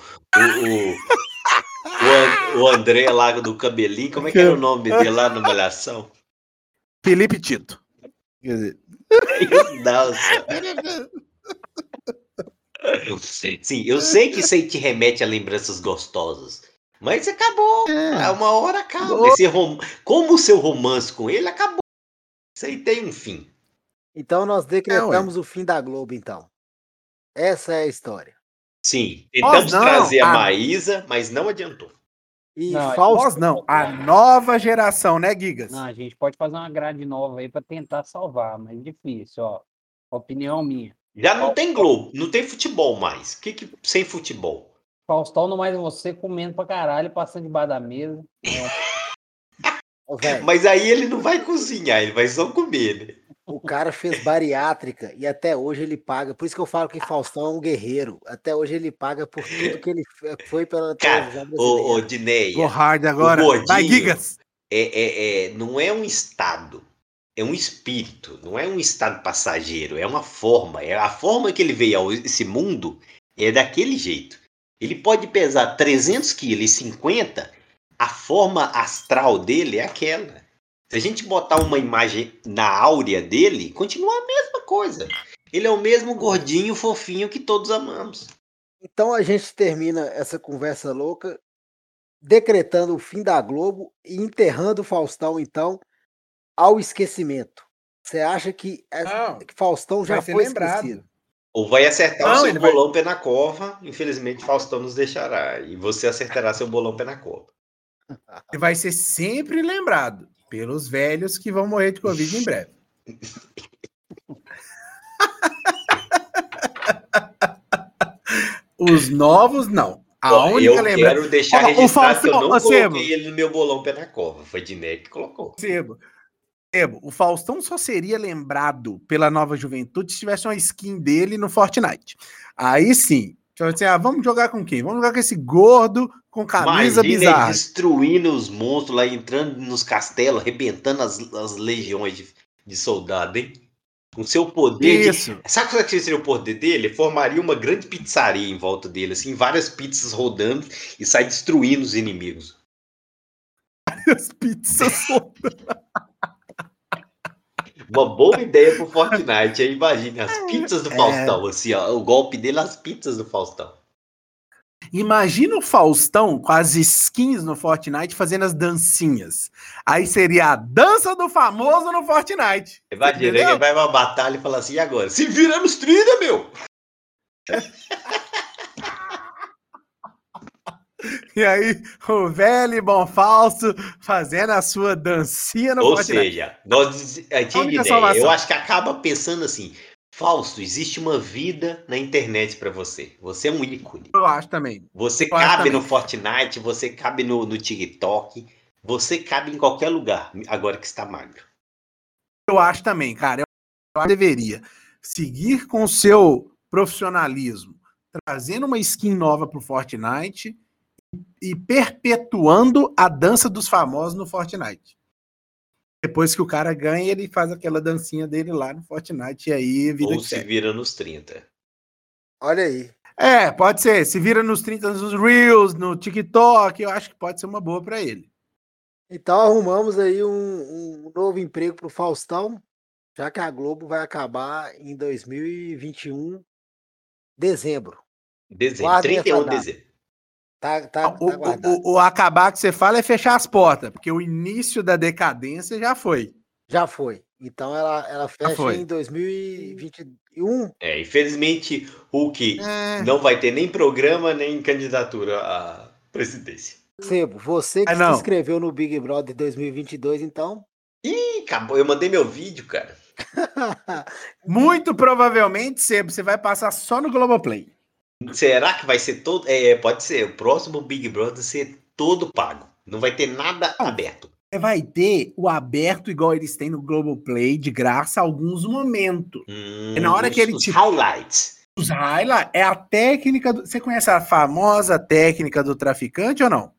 o, o André lá do cabelinho, como é que era o nome dele lá na malhação? Felipe Tito. Quer dizer, Nossa. Eu sei- Sim, eu sei que isso aí te remete a lembranças gostosas. Mas acabou. É. Uma hora acaba. Esse rom... Como o seu romance com ele acabou. Isso aí tem um fim. Então nós decretamos o fim da Globo, então. Essa é a história. Sim, tentamos não, trazer a a- Maísa, mas não adiantou. E Não, Fausto, Nós não, a nova geração, né, Gigas? Não, a gente pode fazer uma grade nova aí para tentar salvar, mas difícil, ó. Opinião minha. Já não tem Globo, não tem futebol mais. O que, que sem futebol? Faustão não mais você comendo pra caralho, passando debaixo da mesa. É velho, Mas aí ele não vai cozinhar, ele vai só comer, né? O cara fez bariátrica e até hoje ele paga. Por isso que eu falo que Faustão é um guerreiro. Até hoje ele paga por tudo que ele f- foi pela televisão brasileira. Dineia, Go hard agora. gordinho. Vai, Gigas. é, é, é, não é um estado, é um espírito, não é um estado passageiro, é uma forma. É a forma que ele veio a esse mundo é daquele jeito. Ele pode pesar 300 quilos e 50, a forma astral dele é aquela. Se a gente botar uma imagem na áurea dele, continua a mesma coisa. Ele é o mesmo gordinho fofinho que todos amamos. Então a gente termina essa conversa louca decretando o fim da Globo e enterrando o Faustão, então, ao esquecimento. Você acha que, é- Não, que Faustão já vai ser foi lembrado. esquecido? Ou vai acertar Não, o seu ele vai- bolão pé na cova, infelizmente Faustão nos deixará. E você acertará seu bolão pé na cova. Ele vai ser sempre lembrado pelos velhos que vão morrer de Covid em breve. Os novos, não. A Ó, única eu lembrança. quero deixar Ó, o registrado que eu Faustão, não ô, Sebo. coloquei ele no meu bolão pé na cova. Foi Diné que colocou. Sebo. Sebo, o Faustão só seria lembrado pela nova juventude se tivesse uma skin dele no Fortnite. Aí sim. Então, assim, ah, vamos jogar com quem? Vamos jogar com esse gordo com camisa Imagina bizarra. destruindo os monstros lá, entrando nos castelos, arrebentando as, as legiões de, de soldado, hein? Com seu poder de Isso. Sabe qual que seria o poder dele? Formaria uma grande pizzaria em volta dele, assim, várias pizzas rodando e sai destruindo os inimigos. As pizzas. Uma boa ideia pro Fortnite, aí imagine as pizzas do É. Faustão, assim, ó, o golpe dele, as pizzas do Faustão. Imagina o Faustão com as skins no Fortnite fazendo as dancinhas. Aí seria a dança do famoso no Fortnite. Imagina, ele vai uma batalha e fala assim, e agora? Se vira nos 30, meu! E aí, o velho e bom falso fazendo a sua dancinha no Ou Fortnite. seja, nós ideia. salvação. Eu acho que acaba pensando assim, Fausto, existe uma vida na internet pra você. Você é um ícone. Eu acho também. Você Eu cabe também. no Fortnite, você cabe no, no TikTok, você cabe em qualquer lugar, agora que está magro. Eu acho também, cara. Eu, deveria seguir com o seu profissionalismo, trazendo uma skin nova pro Fortnite e perpetuando a dança dos famosos no Fortnite. Depois que o cara ganha, ele faz aquela dancinha dele lá no Fortnite e aí vida Ou que se segue. vira nos 30. Olha aí. É, pode ser. Se vira nos 30 nos Reels, no TikTok, eu acho que pode ser uma boa pra ele. Então arrumamos aí um, um novo emprego pro Faustão, já que a Globo vai acabar em 2021, dezembro. Dezembro, Guardem 31 de dezembro. Tá, tá, O, tá guardado. o- o acabar que você fala é fechar as portas, porque o início da decadência já foi. Já foi. Então ela, ela fecha foi. em 2021. É, infelizmente, Hulk É. não vai ter nem programa, nem candidatura à presidência. Sebo, você que Ah, se inscreveu no Big Brother 2022, então. Ih, acabou. Eu mandei meu vídeo, cara. Muito provavelmente, Sebo, você vai passar só no Globoplay. Será que vai ser todo. É, pode ser. O próximo Big Brother ser todo pago. Não vai ter nada aberto. Você vai ter o aberto igual eles têm no Globoplay, de graça, alguns momentos. Hum, É na hora que ele os te- Highlights. Os highlights é a técnica. Do... Você conhece a famosa técnica do traficante ou não?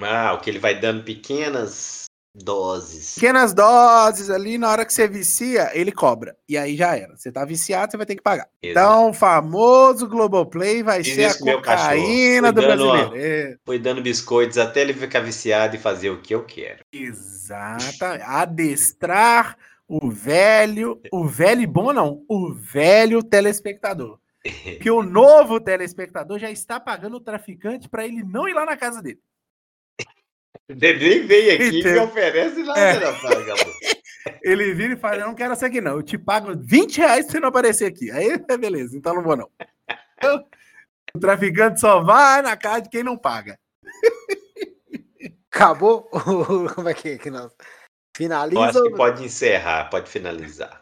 Ah, o que ele vai dando pequenas doses. Pequenas doses ali, na hora que você vicia, ele cobra. E aí já era. Você tá viciado, você vai ter que pagar. Então, o famoso Globoplay vai Fiz ser a cocaína do dando, brasileiro. É, Foi dando biscoitos até ele ficar viciado e fazer o que eu quero. exato. Adestrar o velho, o velho bom não, o velho telespectador. Que o novo telespectador já está pagando o traficante para ele não ir lá na casa dele. Ele nem vem aqui e me oferece nada, É. não, vagabundo. Ele vira e fala: Eu não quero essa aqui, não. Eu te pago 20 reais se você não aparecer aqui. Aí, beleza, então não vou, não. Eu- o traficante só vai na casa de quem não paga. Acabou? Como é que, que nós? Eu Finaliza. acho que pode encerrar, pode finalizar.